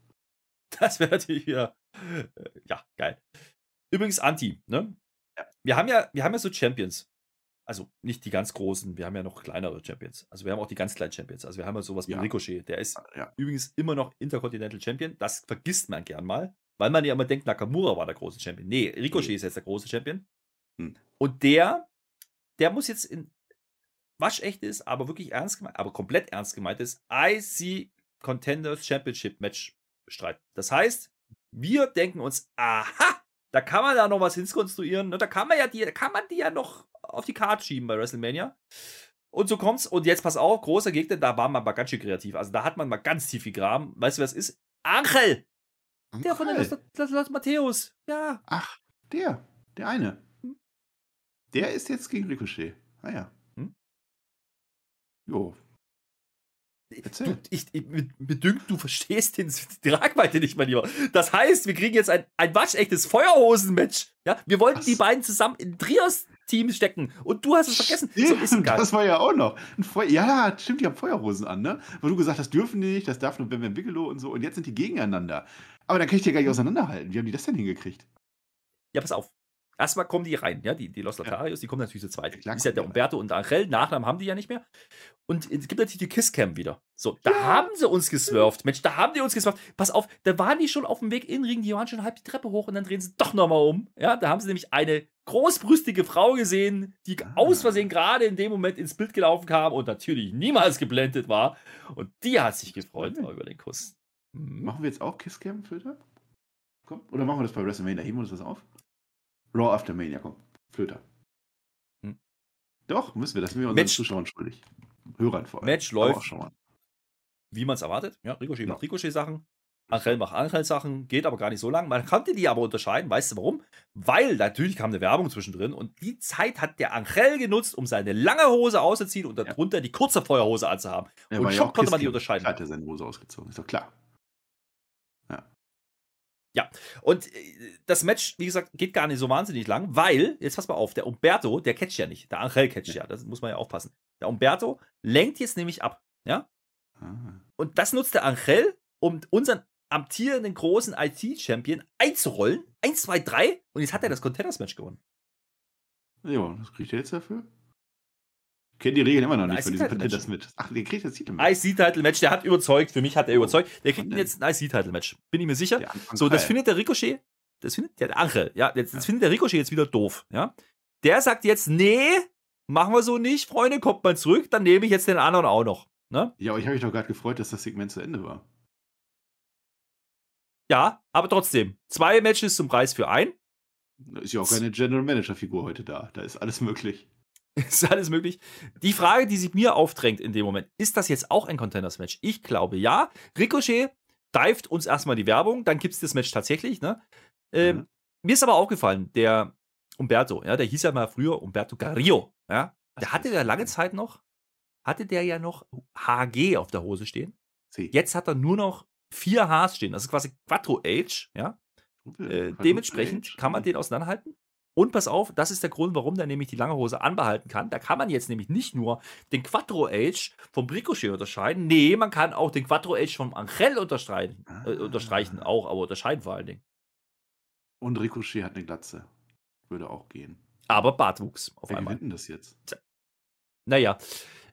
Das wäre natürlich wieder, äh, ja, geil. Übrigens, Anti, ne? Ja. Wir haben ja, wir haben ja so Champions. Also nicht die ganz großen, wir haben ja noch kleinere Champions. Also wir haben auch die ganz kleinen Champions. Also wir haben ja sowas wie Ja. Ricochet. Der ist Ja. übrigens immer noch Intercontinental Champion. Das vergisst man gern mal, weil man ja immer denkt, Nakamura war der große Champion. Nee, Ricochet Nee. ist jetzt der große Champion. Hm. Und der, der muss jetzt in waschecht ist, aber wirklich ernst gemeint, aber komplett ernst gemeint ist, IC Contenders Championship Match bestreiten. Das heißt, wir denken uns, aha, da kann man da noch was hinkonstruieren. Da kann man ja die, da kann man die ja noch auf die Karte schieben bei WrestleMania. Und so kommt's. Und jetzt pass auf, großer Gegner, da war man mal ganz schön kreativ. Also da hat man mal ganz tief gegraben. Weißt du, wer es ist? Angel! Der von der Los, Los Matthäus. Ja. Ach, der. Der eine. Hm. Der ist jetzt gegen Ricochet. Ah ja. Hm? Jo. Du, ich, ich, mir dünkt, du verstehst den, die Tragweite nicht, mein Lieber. Das heißt, wir kriegen jetzt ein, ein waschechtes Feuerhosen-Match. Ja, wir wollten Was? die beiden zusammen in Trios Team stecken. Und du hast es vergessen. so ist geil. Das war ja auch noch. ja, stimmt, die haben Feuerhosen an, ne? Wo du gesagt hast, dürfen die nicht, das darf nur Ben Bigelow und so. Und jetzt sind die gegeneinander. Aber dann kann ich die ja gar nicht auseinanderhalten. Wie haben die das denn hingekriegt? Ja, pass auf. Erstmal kommen die rein, ja, die, die Los Latarios, ja. die kommen natürlich zu zweit. Ja, ist ja der Umberto und der Angel, Nachnamen haben die ja nicht mehr. Und es gibt natürlich die Kisscam wieder. So, da ja. haben sie uns geswerft. Mensch, da haben die uns geswerft. Pass auf, da waren die schon auf dem Weg in den Ring, die waren schon halb die Treppe hoch und dann drehen sie doch nochmal um. Ja, da haben sie nämlich eine großbrüstige Frau gesehen, die ah. aus Versehen gerade in dem Moment ins Bild gelaufen kam und natürlich niemals geblendet war. Und die hat sich gefreut über den Kuss. Mhm. Machen wir jetzt auch Kisscam-Filter? Komm, oder machen wir das bei WrestleMania? Heben wir uns das auf? Raw After Mania, komm. Flöter. Hm. Doch, müssen wir. Das sind wir unseren Match. Zuschauern schuldig. Hörern vor allem. Match läuft, wie man es erwartet. Ja, Ricochet ja. macht Ricochet-Sachen. Angel macht Angel-Sachen, geht aber gar nicht so lang. Man konnte die aber unterscheiden. Weißt du warum? Weil natürlich kam eine Werbung zwischendrin und die Zeit hat der Angel genutzt, um seine lange Hose auszuziehen und darunter ja. die kurze Feuerhose anzuhaben. Ja, und schon konnte man die unterscheiden. Hat er seine Hose ausgezogen, ist doch klar. Ja, und äh, das Match, wie gesagt, geht gar nicht so wahnsinnig lang, weil, jetzt pass mal auf, der Umberto, der catcht ja nicht. Der Angel catcht ja, das muss man ja aufpassen. Der Umberto lenkt jetzt nämlich ab, ja? Ah. Und das nutzt der Angel, um unseren amtierenden großen IT-Champion einzurollen. Eins, zwei, drei. Und jetzt hat er das Contenders-Match gewonnen. Ja, das kriegt er jetzt dafür? Kennen die Regeln immer noch nicht von diesem das mit. Ach, der kriegt das Titelmatch. IC-Title-Match, der hat überzeugt. Für mich hat er oh, überzeugt. Der kriegt jetzt ein IC-Title-Match. Bin ich mir sicher. So, das findet der Ricochet, das findet der Angel, ja, jetzt, das findet der Ricochet jetzt wieder doof, ja. Der sagt jetzt, nee, machen wir so nicht, Freunde, kommt mal zurück, dann nehme ich jetzt den anderen auch noch. Ne? Ja, aber ich habe mich doch gerade gefreut, dass das Segment zu Ende war. Ja, aber trotzdem. Zwei Matches zum Preis für ein. Ist ja auch keine General Manager-Figur heute da. Da ist alles möglich. *laughs* Ist alles möglich. Die Frage, die sich mir aufdrängt in dem Moment, ist das jetzt auch ein Contenders-Match? Ich glaube ja. Ricochet dived uns erstmal die Werbung, dann gibt es das Match tatsächlich. Ne? Ähm, mhm. Mir ist aber aufgefallen, der Umberto, ja, der hieß ja mal früher Umberto Carrillo. Ja? Der hatte ja lange Zeit noch, hatte der ja noch HG auf der Hose stehen. Sie. Jetzt hat er nur noch vier Hs stehen. Das ist quasi Quattro H, ja. Äh, dementsprechend kann man den auseinanderhalten. Und pass auf, das ist der Grund, warum der nämlich die lange Hose anbehalten kann. Da kann man jetzt nämlich nicht nur den Quattro Age vom Ricochet unterscheiden. Nee, man kann auch den Quattro Age vom Angel unterstreichen. Äh, ah. unterstreichen auch, aber unterscheiden vor allen Dingen. Und Ricochet hat eine Glatze. Würde auch gehen. Aber Bartwuchs auf Wer einmal. Wie das jetzt? Naja,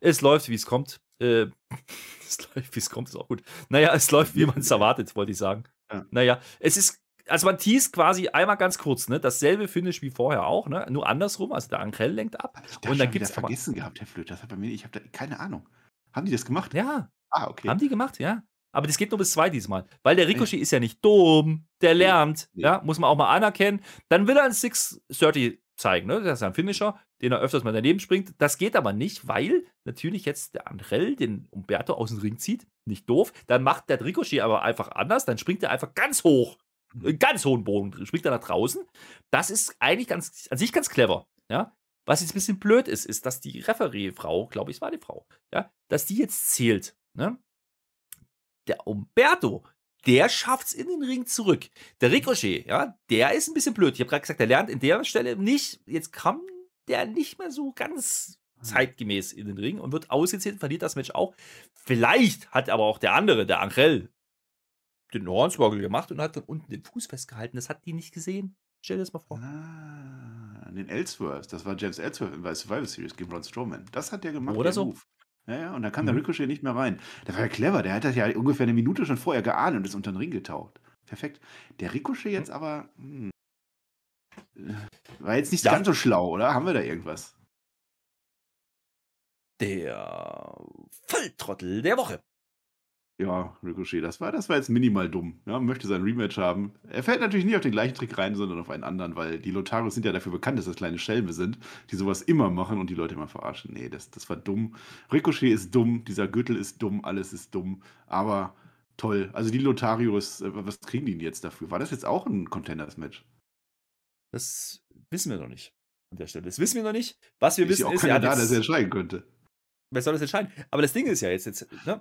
es läuft, wie es kommt. Äh, *laughs* es läuft, wie es kommt, ist auch gut. Naja, es läuft, wie man es erwartet, wollte ich sagen. Ja. Naja, es ist also man teast quasi einmal ganz kurz, ne? Dasselbe Finish wie vorher auch, ne? Nur andersrum, also der Ankrell lenkt ab. Ich und dann gibt es vergessen gehabt, Herr Flöter. Das hat bei mir, ich habe da keine Ahnung. Haben die das gemacht? Ja. Ah, okay. Haben die gemacht, ja. Aber das geht nur bis zwei diesmal. Weil der Ricochet nee. ist ja nicht dumm. Der lernt. Nee. Ja, muss man auch mal anerkennen. Dann will er ein 630 zeigen, ne? Das ist ein Finisher, den er öfters mal daneben springt. Das geht aber nicht, weil natürlich jetzt der Andrell den Umberto aus dem Ring zieht. Nicht doof. Dann macht der Ricochet aber einfach anders. Dann springt er einfach ganz hoch ganz hohen Bogen, springt er nach draußen. Das ist eigentlich ganz, an sich ganz clever. Ja? Was jetzt ein bisschen blöd ist, ist, dass die Referee-Frau, glaube ich, es war die Frau, ja, dass die jetzt zählt. Ne? Der Umberto, der schafft es in den Ring zurück. Der Ricochet, ja, der ist ein bisschen blöd. Ich habe gerade gesagt, der lernt in der Stelle nicht. Jetzt kam der nicht mehr so ganz hm. zeitgemäß in den Ring und wird ausgezählt, verliert das Match auch. Vielleicht hat aber auch der andere, der Angel, den Hornswoggle gemacht und hat dann unten den Fuß festgehalten. Das hat die nicht gesehen. Stell dir das mal vor. Ah, den Ellsworth. Das war James Ellsworth in der Survival Series gegen Ron Strowman. Das hat der gemacht. Oder so. Move. Ja, ja, und dann kam mhm. der Ricochet nicht mehr rein. Der war ja clever. Der hat das ja ungefähr eine Minute schon vorher geahnt und ist unter den Ring getaucht. Perfekt. Der Ricochet jetzt mhm. aber. Hm, äh, war jetzt nicht ja. ganz so schlau, oder? Haben wir da irgendwas? Der Volltrottel der Woche. Ja, Ricochet, das war, das war jetzt minimal dumm. Ja, möchte sein Rematch haben. Er fällt natürlich nicht auf den gleichen Trick rein, sondern auf einen anderen, weil die Lotaros sind ja dafür bekannt, dass das kleine Schelme sind, die sowas immer machen und die Leute immer verarschen. Nee, das, das war dumm. Ricochet ist dumm, dieser Gürtel ist dumm, alles ist dumm, aber toll. Also die Lotarios, äh, was kriegen die denn jetzt dafür? War das jetzt auch ein Contenders-Match? Das wissen wir noch nicht an der Stelle. Das wissen wir noch nicht. Was wir ist wissen auch ist, ja, da, dass er entscheiden könnte. Wer soll das entscheiden? Aber das Ding ist ja jetzt, jetzt ne?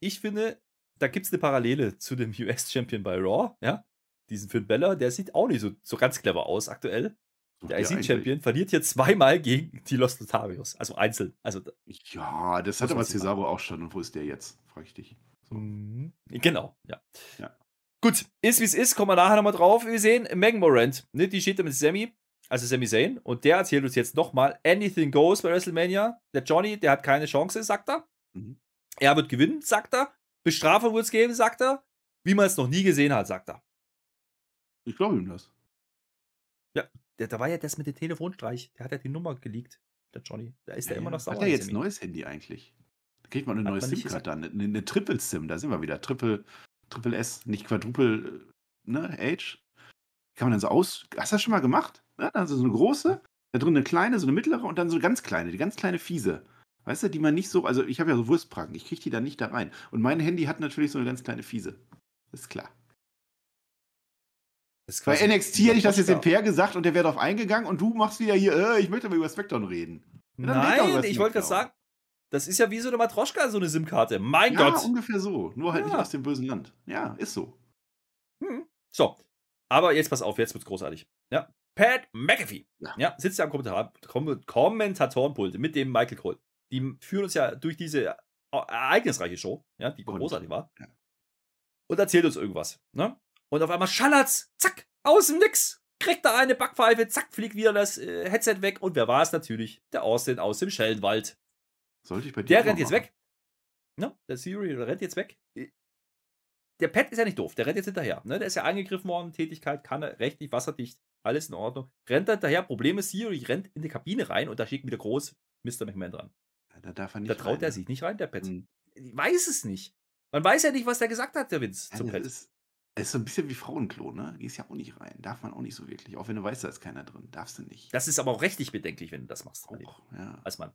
Ich finde, da gibt es eine Parallele zu dem *laughs* US-Champion bei Raw, ja. Diesen Finn Beller, der sieht auch nicht so, so ganz clever aus aktuell. Der IC-Champion verliert hier zweimal gegen die Los Lotarios, also einzeln. Also, Ja, das hat aber Cesaro auch schon. Und wo ist der jetzt? Frag ich dich. So. Mhm. Genau, ja. Ja. Gut, ist wie es ist, kommen wir nachher nochmal drauf. Wir sehen Megan Morant, ne, die steht da mit Sammy, also Sammy Zayn, und der erzählt uns jetzt nochmal, anything goes bei WrestleMania. Der Johnny, der hat keine Chance, sagt er. Mhm. Er wird gewinnen, sagt er. Bestrafung wird es geben, sagt er. Wie man es noch nie gesehen hat, sagt er. Ich glaube ihm das. Der, da war ja das mit dem Telefonstreich. Der hat ja die Nummer geleakt, der Johnny. Da ist er immer noch sauer. Hat er jetzt ein neues Handy eigentlich? Da kriegt man eine Hat neue SIM-Card dann. Eine, eine Triple-SIM, da sind wir wieder. Triple, Triple S, nicht Quadruple, ne, H. Kann man dann so aus. Hast du das schon mal gemacht? Ne? Also so eine große, da drin eine kleine, so eine mittlere und dann so eine ganz kleine, die ganz kleine fiese. Weißt du, die man nicht so, also ich habe ja so Wurstpracken, ich kriege die dann nicht da rein. Und mein Handy hat natürlich so eine ganz kleine fiese. Das ist klar. Das ist Bei NXT hätte ich das jetzt dem. Per gesagt und der wäre darauf eingegangen und du machst wieder hier, äh, ich möchte aber über Spectrum reden. Nein, ich wollte gerade SmackDown. sagen, das ist ja wie so eine Matroschka, so eine SIM-Karte. Mein Ja, Gott. ungefähr so. Nur halt nicht Ja. aus dem bösen Land. Ja, ist so. Hm. So, aber jetzt pass auf, jetzt wird's großartig. Ja. Pat McAfee Ja. ja. sitzt ja am Kommentar Kom Kommentatorenpult mit dem Michael Cole. Die führen uns ja durch diese ereignisreiche Show, ja, die Und- großartig war. ja. Und erzählt uns irgendwas. Ne? Und auf einmal schallert's, zack, aus dem Nix. Kriegt da eine Backpfeife, zack, fliegt wieder das äh, Headset weg. Und wer war es natürlich? Der Austin aus dem Schellenwald. Sollte ich bei dir Der rennt mal jetzt machen. weg. Ne? Der Siri rennt jetzt weg. Der Pat ist ja nicht doof, der rennt jetzt hinterher. Ne? Der ist ja angegriffen worden, Tätigkeit, kann er, rechtlich, wasserdicht, alles in Ordnung. Rennt er hinterher, Problem ist, Siri rennt in die Kabine rein und da steht wieder groß Mr. McMahon dran. Ja, Da darf er nicht Da traut rein, er ne? sich nicht rein, der Pat. Mhm. Ich weiß es nicht. Man weiß ja nicht, was der gesagt hat, der Vince, Ja, das Pat. ist, ist so ein bisschen wie Frauenklo, ne? Gehst ja auch nicht rein. Darf man auch nicht so wirklich. Auch wenn du weißt, da ist keiner drin. Darfst du nicht. Das ist aber auch rechtlich bedenklich, wenn du das machst. auch, ja. Als Mann.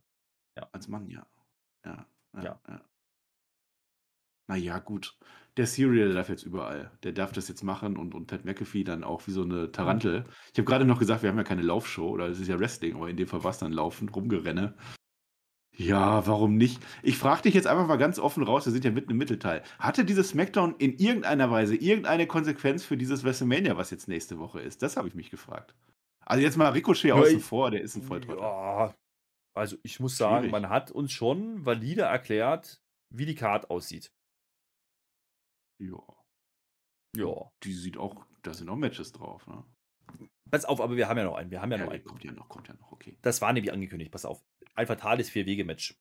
Als Mann, ja. Ja. Ja. Ja. ja. Naja, gut. Der Serial darf jetzt überall. Der darf das jetzt machen und, und Pat McAfee dann auch wie so eine Tarantel. Ich habe gerade noch gesagt, wir haben ja keine Laufshow oder es ist ja Wrestling, aber in dem Fall war es dann Laufen, Rumgerenne. Ja, warum nicht? Ich frage dich jetzt einfach mal ganz offen raus, wir sind ja mitten im Mittelteil. Hatte dieses SmackDown in irgendeiner Weise irgendeine Konsequenz für dieses WrestleMania, was jetzt nächste Woche ist? Das habe ich mich gefragt. Also jetzt mal Ricochet Ja, außen ich- vor, der ist ein Volltrottel. Ja, also ich muss sagen, Schwierig. man hat uns schon valide erklärt, wie die Card aussieht. Ja. Ja. Die sieht auch, da sind auch Matches drauf, ne? Pass auf, aber wir haben ja noch einen. Wir haben ja, Ja, noch einen. kommt ja noch, kommt ja noch, okay. Das war nämlich angekündigt, pass auf. Ein fatales Vier-Wege-Match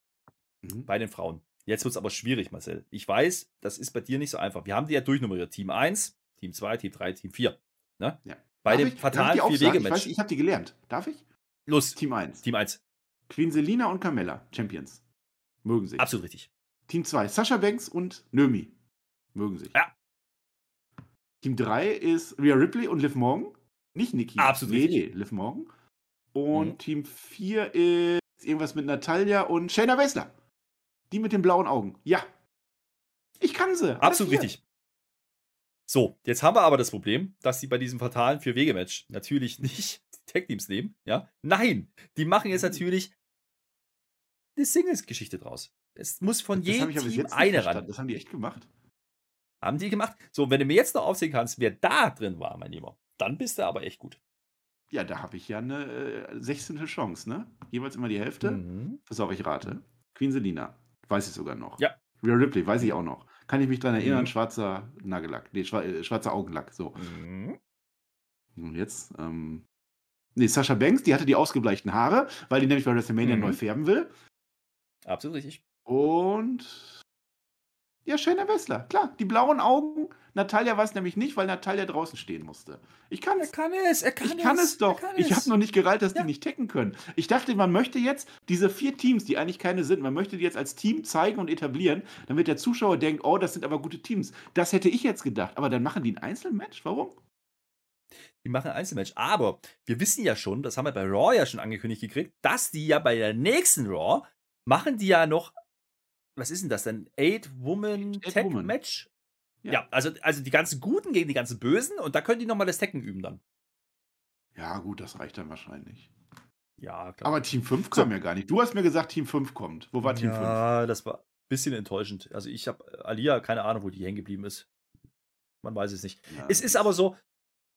Mhm. bei den Frauen. Jetzt wird es aber schwierig, Marcel. Ich weiß, das ist bei dir nicht so einfach. Wir haben die ja durchnummeriert. Team 1, Team 2, Team 3, Team 4. Ne? Ja. Bei Darf dem ich- ich fatalen? Ich Vier-Wege-Match. weiß, Ich habe die gelernt. Darf ich? Los, Team 1. Team 1. Queen Selina und Carmella, Champions. Mögen sich. Absolut richtig. Team 2, Sasha Banks und Nömi. Mögen sich. Ja. Team 3 ist Rhea Ripley und Liv Morgan. Nicht Nikki. Absolut nee, richtig. nee, Liv Morgan. Und Mhm. Team 4 ist irgendwas mit Natalia und Shayna Baszler. Die mit den blauen Augen. Ja. Ich kann sie. Absolut richtig. So, jetzt haben wir aber das Problem, dass sie bei diesem fatalen Vier-Wege-Match natürlich *laughs* nicht die Tag-Teams nehmen. Ja? Nein, die machen jetzt Mhm. natürlich eine Singles-Geschichte draus. Es muss von Das jedem Team eine ran. Das haben die echt gemacht. Haben die gemacht? So, wenn du mir jetzt noch aufsehen kannst, wer da drin war, mein Lieber, dann bist du aber echt gut. Ja, da habe ich ja eine äh, 16. Chance, ne? Jeweils immer die Hälfte. Mhm. Pass auf, ich rate. Queen Selina. Weiß ich sogar noch. Ja. Rhea Ripley, weiß ich auch noch. Kann ich mich dran erinnern, Mhm. schwarzer Nagellack. Nee, schwa äh, schwarzer Augenlack. So. Mhm. Und jetzt, ähm. Nee, Sascha Banks, die hatte die ausgebleichten Haare, weil die nämlich bei WrestleMania Mhm. neu färben will. Absolut richtig. Und. Ja, Shayna Wessler. Klar, die blauen Augen. Natalia es nämlich nicht, weil Natalia draußen stehen musste. Ich kann Er es. kann es, er kann Ich es. kann es doch. Er kann Ich habe noch nicht gereilt, dass Ja. die nicht tecken können. Ich dachte, man möchte jetzt diese vier Teams, die eigentlich keine sind, man möchte die jetzt als Team zeigen und etablieren, damit der Zuschauer denkt, oh, das sind aber gute Teams. Das hätte ich jetzt gedacht. Aber dann machen die ein Einzelmatch? Warum? Die machen ein Einzelmatch. Aber wir wissen ja schon, das haben wir bei Raw ja schon angekündigt gekriegt, dass die ja bei der nächsten Raw machen die ja noch, was ist denn das denn? Eight-Woman. Eight-Woman-Tag-Match? Ja. Ja. also, also die ganzen Guten gegen die ganzen Bösen und da können die nochmal das Tekken üben dann. Ja, gut, das reicht dann wahrscheinlich. Ja, klar. Aber Team 5 kam ja gar nicht. Du hast mir gesagt, Team 5 kommt. Wo war Team 5? ja, das war. bisschen enttäuschend. Also ich habe Alia, keine Ahnung, wo die hängen geblieben ist. Man weiß es nicht. Ja, es ist aber so,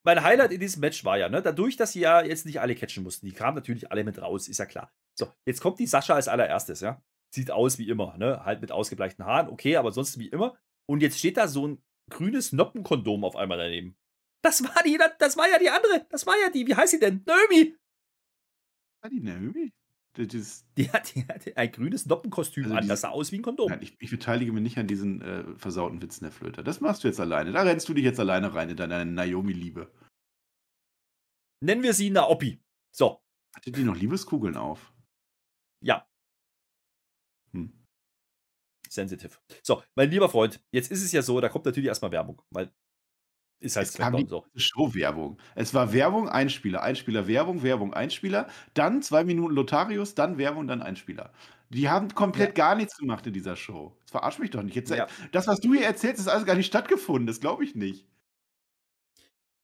mein Highlight in diesem Match war ja, ne, dadurch, dass sie ja jetzt nicht alle catchen mussten, die kamen natürlich alle mit raus, ist ja klar. So, jetzt kommt die Sascha als allererstes, ja. Sieht aus wie immer, ne? Halt mit ausgebleichten Haaren, okay, aber sonst wie immer. Und jetzt steht da so ein grünes Noppenkondom auf einmal daneben. Das war die, das war ja die andere. Das war ja die, wie heißt sie denn? Naomi. War die Naomi? Das die, hat, die hat ein grünes Noppenkostüm also an, das sah aus wie ein Kondom. Nein, ich, ich, beteilige mich nicht an diesen äh, versauten Witzen der Flöter. Das machst du jetzt alleine. Da rennst du dich jetzt alleine rein in deine Naomi-Liebe. Nennen wir sie Naopi. So. Hatte die noch Liebeskugeln auf? Ja. Sensitive. So, mein lieber Freund, jetzt ist es ja so, da kommt natürlich erstmal Werbung, weil ist halt Smackdown so. Show-Werbung. Es war Werbung, Einspieler, Einspieler, Werbung, Werbung, Einspieler, dann zwei Minuten Lotarius, dann Werbung, dann Einspieler. Die haben komplett ja. gar nichts gemacht in dieser Show. Das verarscht mich doch nicht. Jetzt, ja. Das, was du hier erzählst, ist alles gar nicht stattgefunden. Das glaube ich nicht.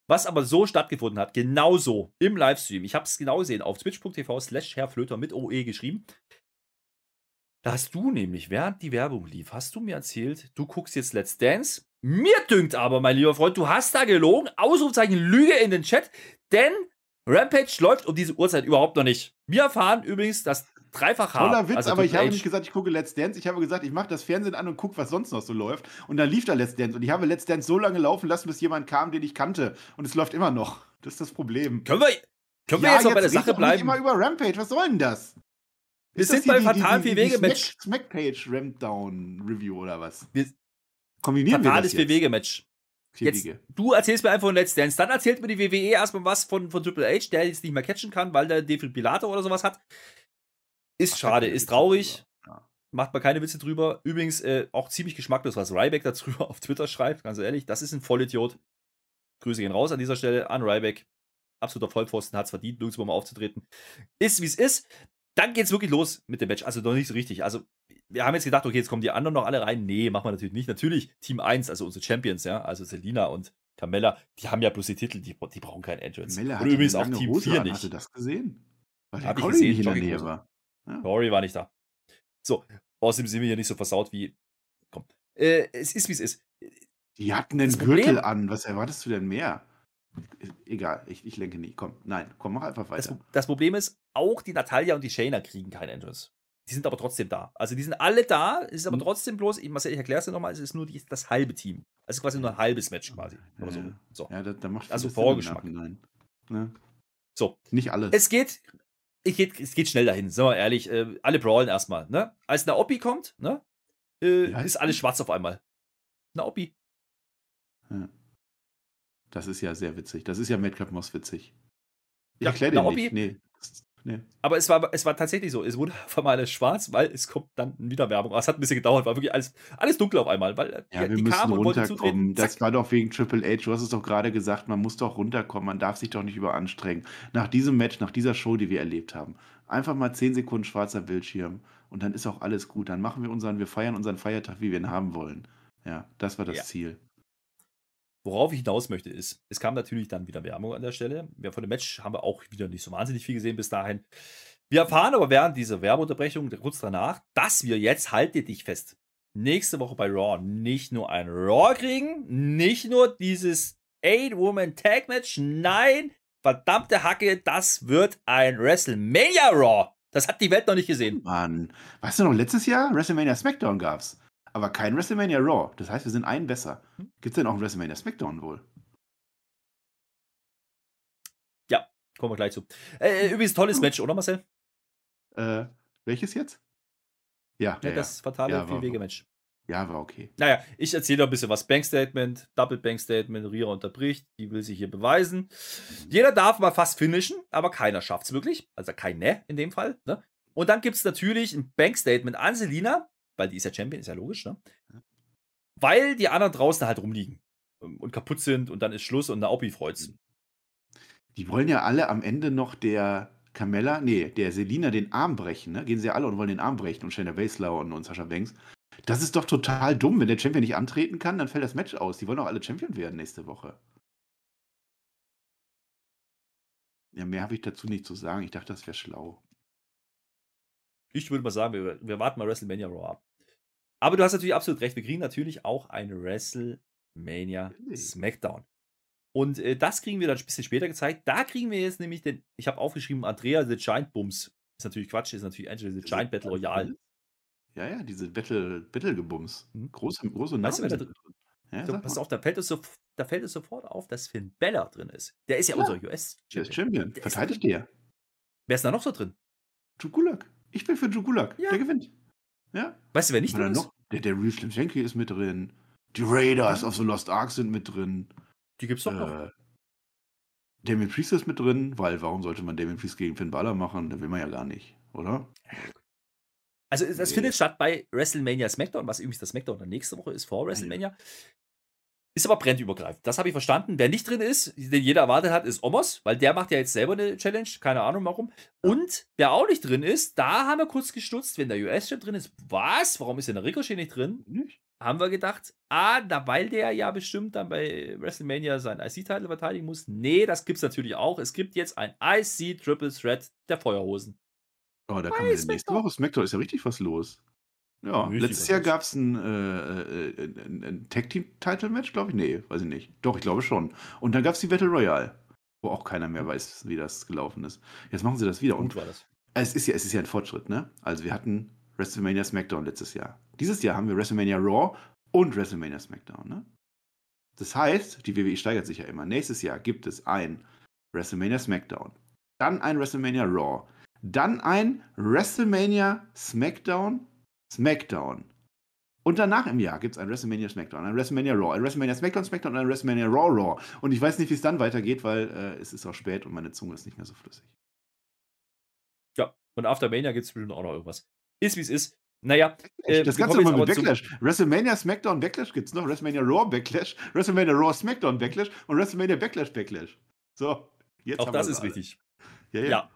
Was aber so stattgefunden hat, genauso im Livestream, ich habe es genau gesehen, auf twitch.tv slash herrflöter mit OE geschrieben. Da hast du nämlich, während die Werbung lief, hast du mir erzählt, du guckst jetzt Let's Dance mir dünkt aber, mein lieber Freund, du hast da gelogen. Ausrufzeichen Lüge in den Chat, denn Rampage läuft um diese Uhrzeit überhaupt noch nicht. Wir erfahren übrigens, dass dreifach H. Toller Witz, also aber ich habe nicht gesagt, ich gucke Let's Dance. Ich habe gesagt, ich mache das Fernsehen an und gucke, was sonst noch so läuft. Und dann lief da Let's Dance. Und ich habe Let's Dance so lange laufen lassen, bis jemand kam, den ich kannte. Und es läuft immer noch. Das ist das Problem. Können wir, können wir jetzt noch bei der Sache bleiben? Immer über Rampage. Was soll denn das? Wir sind bei fatalen vier Wege Match. Smackpage Rampdown Review oder was? Wir, Kombinieren Fatales wir das Vier-Wege-Match. Jetzt, du erzählst mir einfach von Let's Dance, dann erzählt mir die WWE erstmal was von, von Triple H, der jetzt nicht mehr catchen kann, weil der Defibrillator oder sowas hat. Ist Ach, schade, ist traurig. Ja. Macht man keine Witze drüber. Übrigens äh, auch ziemlich geschmacklos, was Ryback *laughs* darüber auf Twitter schreibt, ganz ehrlich. Das ist ein Vollidiot. Grüße gehen raus an dieser Stelle an Ryback. Absoluter Vollpfosten, hat es verdient, nirgendwo mal aufzutreten. Ist wie es ist. Dann geht es wirklich los mit dem Match. Also noch nicht so richtig. Also wir haben jetzt gedacht, okay, jetzt kommen die anderen noch alle rein. Nee, machen wir natürlich nicht. Natürlich Team 1, also unsere Champions, ja, also Selina und Carmella, die haben ja bloß die Titel, die, die brauchen keinen Entrance. Carmella und übrigens auch Team Hose 4 an. nicht. Hast du das gesehen? Weil Hab ich gesehen, nicht in der Nähe war. Ja. Rory war nicht da. So, außerdem sind wir hier nicht so versaut wie. Komm. Äh, es ist, wie es ist. Die hatten einen Gürtel an. Was erwartest du denn mehr? Egal, ich, ich lenke nicht. Komm, nein, komm, mach einfach weiter. Das, das Problem ist, auch die Natalia und die Shayna kriegen keinen Entrance. Die sind aber trotzdem da. Also die sind alle da, es ist aber mhm. trotzdem bloß, ich, ich erkläre es dir nochmal, es ist nur die, das halbe Team. Also quasi nur ein halbes Match quasi. Oder so. so. Ja, da, da macht Also Vorgeschmack. Ne? So. Nicht alles. Es geht, ich geht, es geht schnell dahin, sind wir ehrlich. Äh, alle brawlen erstmal. Ne? Als Naopi kommt, ne? Äh, ist alles schwarz auf einmal. Naopi. Ja. Das ist ja sehr witzig. Das ist ja Madcap Moss witzig. Ich ja, erkläre dir nicht. Nee. Nee. Aber es war, es war tatsächlich so. Es wurde *laughs* auf einmal alles schwarz, weil es kommt dann wieder Werbung. Aber es hat ein bisschen gedauert, war wirklich alles, alles dunkel auf einmal. Weil ja, die, wir die müssen runterkommen. Das war doch wegen Triple H. Du hast es doch gerade gesagt, man muss doch runterkommen. Man darf sich doch nicht überanstrengen. Nach diesem Match, nach dieser Show, die wir erlebt haben, einfach mal 10 Sekunden schwarzer Bildschirm und dann ist auch alles gut. Dann machen wir unseren, wir feiern unseren Feiertag, wie wir ihn haben wollen. Ja, das war das ja. Ziel. Worauf ich hinaus möchte, ist, es kam natürlich dann wieder Werbung an der Stelle. Wir von dem Match haben wir auch wieder nicht so wahnsinnig viel gesehen bis dahin. Wir erfahren aber während dieser Werbeunterbrechung kurz danach, dass wir jetzt, haltet dich fest, nächste Woche bei Raw nicht nur ein Raw kriegen, nicht nur dieses Eight-Woman-Tag-Match, nein, verdammte Hacke, das wird ein WrestleMania Raw. Das hat die Welt noch nicht gesehen. Mann, weißt du noch, letztes Jahr WrestleMania SmackDown gab's aber kein WrestleMania Raw. Das heißt, wir sind einen besser. Hm? Gibt es denn auch ein WrestleMania SmackDown wohl? Ja, kommen wir gleich zu. Äh, äh übrigens, tolles Match, oder Marcel? Äh, welches jetzt? Ja, ja, ja das fatale ja, Vier-Wege-Match. Ja, war okay. Naja, ich erzähle ein bisschen was. Bank-Statement, Double Bank-Statement, Rira unterbricht, die will sich hier beweisen. Mhm. Jeder darf mal fast finishen, aber keiner schafft es wirklich. Also kein Ne in dem Fall. Ne? Und dann gibt es natürlich ein Bank-Statement an Selina, weil die ist ja Champion, ist ja logisch, ne? Weil die anderen draußen halt rumliegen ähm, und kaputt sind und dann ist Schluss und Naopi freut's. Die wollen ja alle am Ende noch der Carmella, nee, der Selina den Arm brechen, ne? Gehen sie ja alle und wollen den Arm brechen und Shayna Baszler und, und Sascha Banks. Das ist doch total dumm. Wenn der Champion nicht antreten kann, dann fällt das Match aus. Die wollen doch alle Champion werden nächste Woche. Ja, mehr habe ich dazu nicht zu sagen. Ich dachte, das wäre schlau. Ich würde mal sagen, wir, wir warten mal WrestleMania Raw ab. Aber du hast natürlich absolut recht. Wir kriegen natürlich auch ein WrestleMania. SmackDown. Und äh, das kriegen wir dann ein bisschen später gezeigt. Da kriegen wir jetzt nämlich den, ich habe aufgeschrieben, Andrea the Giant Bums. Ist natürlich Quatsch, ist natürlich Angela the Giant Battle Royale. Ja, ja, diese Battle, Battle-Gebums. Mhm. Große, große Namen Weißt du, drin. Ja, So, pass auf, da fällt, es so, da fällt es sofort auf, dass Finn Bella drin ist. Der ist ja Klar. unser US. Der ist Champion. Der ist Verteidigt der. Wer ist da noch so drin? Jugulak. Ich bin für Jugulak. Ja. Der gewinnt. Ja. Weißt du, wer nicht drin ist? noch, der, der Real Slim Shanky ist mit drin. Die Raiders of the Lost Ark sind mit drin. Die gibt's doch noch. Äh, Damien Priest ist mit drin, weil warum sollte man Damien Priest gegen Finn Balor machen? Da will man ja gar nicht, oder? Also das nee. findet statt bei WrestleMania SmackDown, was übrigens das SmackDown dann nächste Woche ist vor WrestleMania. Ist aber brandübergreifend. Das habe ich verstanden. Wer nicht drin ist, den jeder erwartet hat, ist Omos, weil der macht ja jetzt selber eine Challenge. Keine Ahnung warum. Und wer auch nicht drin ist, da haben wir kurz gestutzt, wenn der US-Chef drin ist. Was? Warum ist denn der Ricochet nicht drin? Nicht? Haben wir gedacht, ah, da, weil der ja bestimmt dann bei WrestleMania sein IC-Titel verteidigen muss. Nee, das gibt's natürlich auch. Es gibt jetzt ein IC Triple Threat der Feuerhosen. Oh, da kann man ja nächste. Woche SmackDown ist ja richtig was los. Ja, Richtig letztes Jahr gab es ein, äh, äh, ein, ein Tag-Team-Title-Match, glaube ich. Nee, weiß ich nicht. Doch, ich glaube schon. Und dann gab es die Battle Royale, wo auch keiner mehr weiß, wie das gelaufen ist. Jetzt machen sie das wieder. Und Gut war das. es ist ja, es ist ja ein Fortschritt, ne? Also wir hatten WrestleMania SmackDown letztes Jahr. Dieses Jahr haben wir WrestleMania Raw und WrestleMania SmackDown, ne? Das heißt, die WWE steigert sich ja immer. Nächstes Jahr gibt es ein WrestleMania SmackDown, dann ein WrestleMania Raw, dann ein WrestleMania SmackDown, SmackDown. Und danach im Jahr gibt es ein WrestleMania SmackDown, ein WrestleMania Raw, ein WrestleMania SmackDown, SmackDown und ein WrestleMania Raw Raw. Und ich weiß nicht, wie es dann weitergeht, weil äh, es ist auch spät und meine Zunge ist nicht mehr so flüssig. Ja, und After Mania gibt es bestimmt auch noch irgendwas. Ist wie es ist. Naja, äh, das Ganze nochmal mit Backlash. WrestleMania SmackDown Backlash gibt's noch, WrestleMania Raw Backlash, WrestleMania Raw SmackDown Backlash und WrestleMania Backlash Backlash. So, jetzt Auch das ist alle. richtig. Ja, ja. Ja.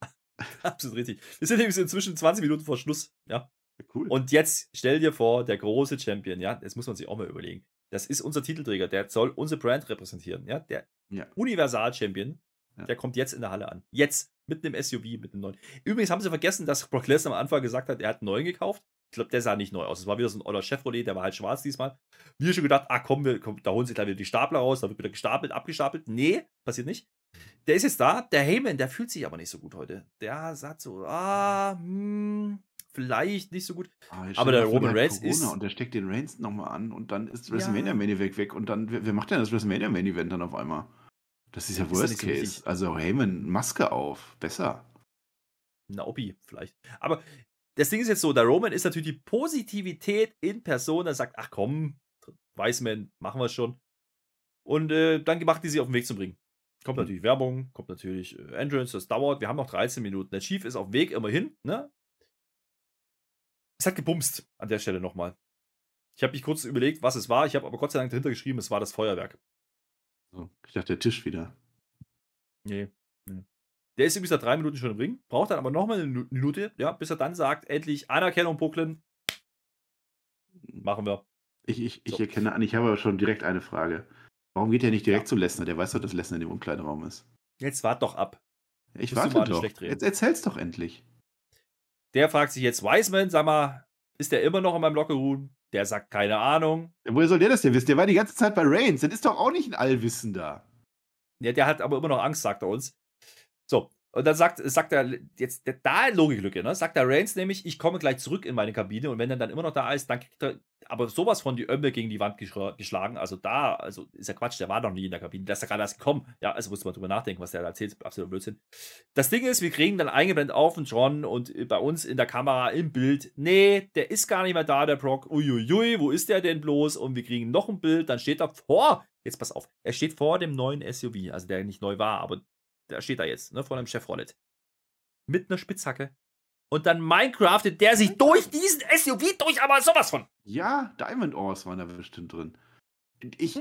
*laughs* Absolut richtig. Wir sind übrigens inzwischen 20 Minuten vor Schluss. Ja. Cool. Und jetzt stell dir vor, der große Champion, ja, das muss man sich auch mal überlegen. Das ist unser Titelträger, der soll unsere Brand repräsentieren, ja, der Ja. Universal-Champion, Ja. der kommt jetzt in der Halle an. Jetzt, mit einem SUV, mit einem neuen. Übrigens haben sie vergessen, dass Brock Lesnar am Anfang gesagt hat, er hat einen neuen gekauft. Ich glaube, der sah nicht neu aus. Es war wieder so ein oller Chevrolet, der war halt schwarz diesmal. Wir schon gedacht, ah komm, wir, komm da holen sie gleich wieder die Stapler raus, da wird wieder gestapelt, abgestapelt. Nee, passiert nicht. Der ist jetzt da. Der Heyman, der fühlt sich aber nicht so gut heute. Der sagt so, ah, hm, vielleicht nicht so gut. Ah, aber der Roman Reigns Corona ist- Und der steckt den Reigns nochmal an und dann ist Ja. WrestleMania Main Event weg und dann, wer, macht denn das WrestleMania Main Event dann auf einmal? Das ist ja Ist ja Worst so Case. wichtig. also Heyman, Maske auf. Besser. Naomi vielleicht. Aber das Ding ist jetzt so, der Roman ist natürlich die Positivität in Person, der sagt, ach komm, Weißman, machen wir schon. Und äh, dann macht die sie auf den Weg zum Ring. Kommt Mhm. natürlich Werbung, kommt natürlich äh, Entrance, das dauert. Wir haben noch 13 Minuten. Der Chief ist auf dem Weg immerhin, ne? Es hat gebumst an der Stelle nochmal. Ich habe mich kurz überlegt, was es war. Ich habe aber Gott sei Dank dahinter geschrieben, es war das Feuerwerk. So, ich dachte, der Tisch wieder. Nee. nee. Der ist übrigens seit drei Minuten schon im Ring, braucht dann aber nochmal eine Minu- Minute, ja, bis er dann sagt, endlich Anerkennung, Brooklyn. Machen wir. Ich, ich, ich So. erkenne an, ich habe aber schon direkt eine Frage. Warum geht er nicht direkt zu Lesnar? Der weiß doch, dass Lesnar in dem Umkleideraum ist. Jetzt wart doch ab. Ich Musst warte doch. Jetzt erzähl's doch endlich. Der fragt sich jetzt, Wiseman, sag mal, ist der immer noch in meinem Lockerroom? Der sagt, keine Ahnung. Ja, Woher soll der das denn wissen? Der war die ganze Zeit bei Reigns. Das ist doch auch nicht ein Allwissender. Ja, der hat aber immer noch Angst, sagt er uns. So, und dann sagt, sagt er, jetzt, da Logiklücke, ne? Sagt der Reigns nämlich, ich komme gleich zurück in meine Kabine und wenn er dann immer noch da ist, dann kriegt er aber sowas von die Ömme gegen die Wand geschla- geschlagen. Also da, also ist ja Quatsch, der war noch nie in der Kabine, der ist ja gerade erst gekommen. Ja, also muss man drüber nachdenken, was der da erzählt, absoluter Blödsinn. Das Ding ist, wir kriegen dann eingeblendet auf den John und bei uns in der Kamera im Bild, nee, der ist gar nicht mehr da, der Brock. Uiuiui, wo ist der denn bloß? Und wir kriegen noch ein Bild, dann steht er vor, jetzt pass auf, er steht vor dem neuen SUV, also der nicht neu war, aber da steht er jetzt, ne, vor einem Chevrolet. Mit einer Spitzhacke. Und dann Minecraftet der sich durch diesen SUV durch, aber sowas von. Ja, Diamond Ores waren da bestimmt drin. Ich.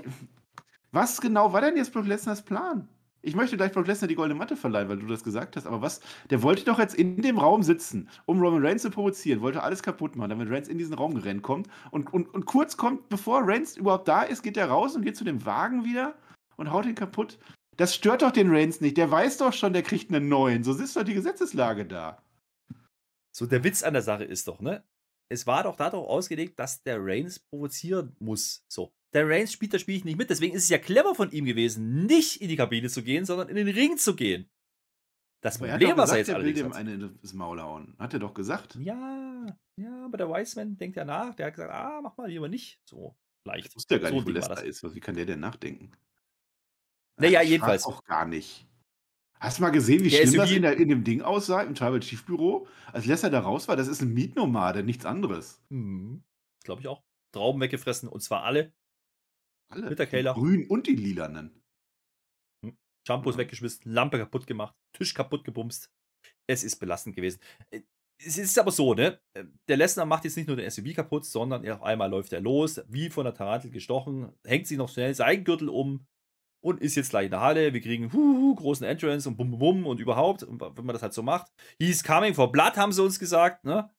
Was genau war denn jetzt Brock Lesnars Plan? Ich möchte gleich Brock Lesnar die goldene Matte verleihen, weil du das gesagt hast, aber was? Der wollte doch jetzt in dem Raum sitzen, um Roman Reigns zu provozieren, wollte alles kaputt machen, damit Reigns in diesen Raum gerannt kommt. Und, und, und kurz kommt, bevor Reigns überhaupt da ist, geht er raus und geht zu dem Wagen wieder und haut ihn kaputt. Das stört doch den Reigns nicht. Der weiß doch schon, der kriegt einen neuen. So ist doch die Gesetzeslage da. So, der Witz an der Sache ist doch, ne? es war doch darauf ausgelegt, dass der Reigns provozieren muss. So. Der Reigns spielt das Spiel nicht mit, deswegen ist es ja clever von ihm gewesen, nicht in die Kabine zu gehen, sondern in den Ring zu gehen. Das Aber er Problem, was er gesagt, jetzt er will allerdings dem hat. eine ins Maul hauen. Hat er doch gesagt. Ja, ja, aber der Wiseman denkt ja nach. Der hat gesagt, ah, mach mal lieber nicht so leicht. Ich wusste ja gar so nicht, wo das. ist. Wie kann der denn nachdenken? Naja, jedenfalls. auch gar nicht. Hast du mal gesehen, wie Der schlimm das in, der, in dem Ding aussah, im Tribal Chief Büro? Als Lesnar da raus war, das ist ein Mietnomade, nichts anderes. Mhm. Glaube ich auch. Trauben weggefressen und zwar alle. Alle. Mit der Kayla. grünen und die lilanen. Shampoos Ja. weggeschmissen, Lampe kaputt gemacht, Tisch kaputt gebumst. Es ist belastend gewesen. Äh, Es ist aber so, ne? äh, Der Lesnar macht jetzt nicht nur den SUV kaputt, sondern auf einmal läuft er los, wie von der Tarantel gestochen, hängt sich noch schnell seinen Gürtel um und ist jetzt gleich in der Halle. Wir kriegen huhu, großen Entrance und bum bum bum und überhaupt, und wenn man das halt so macht. He's coming for blood, haben sie uns gesagt, ne?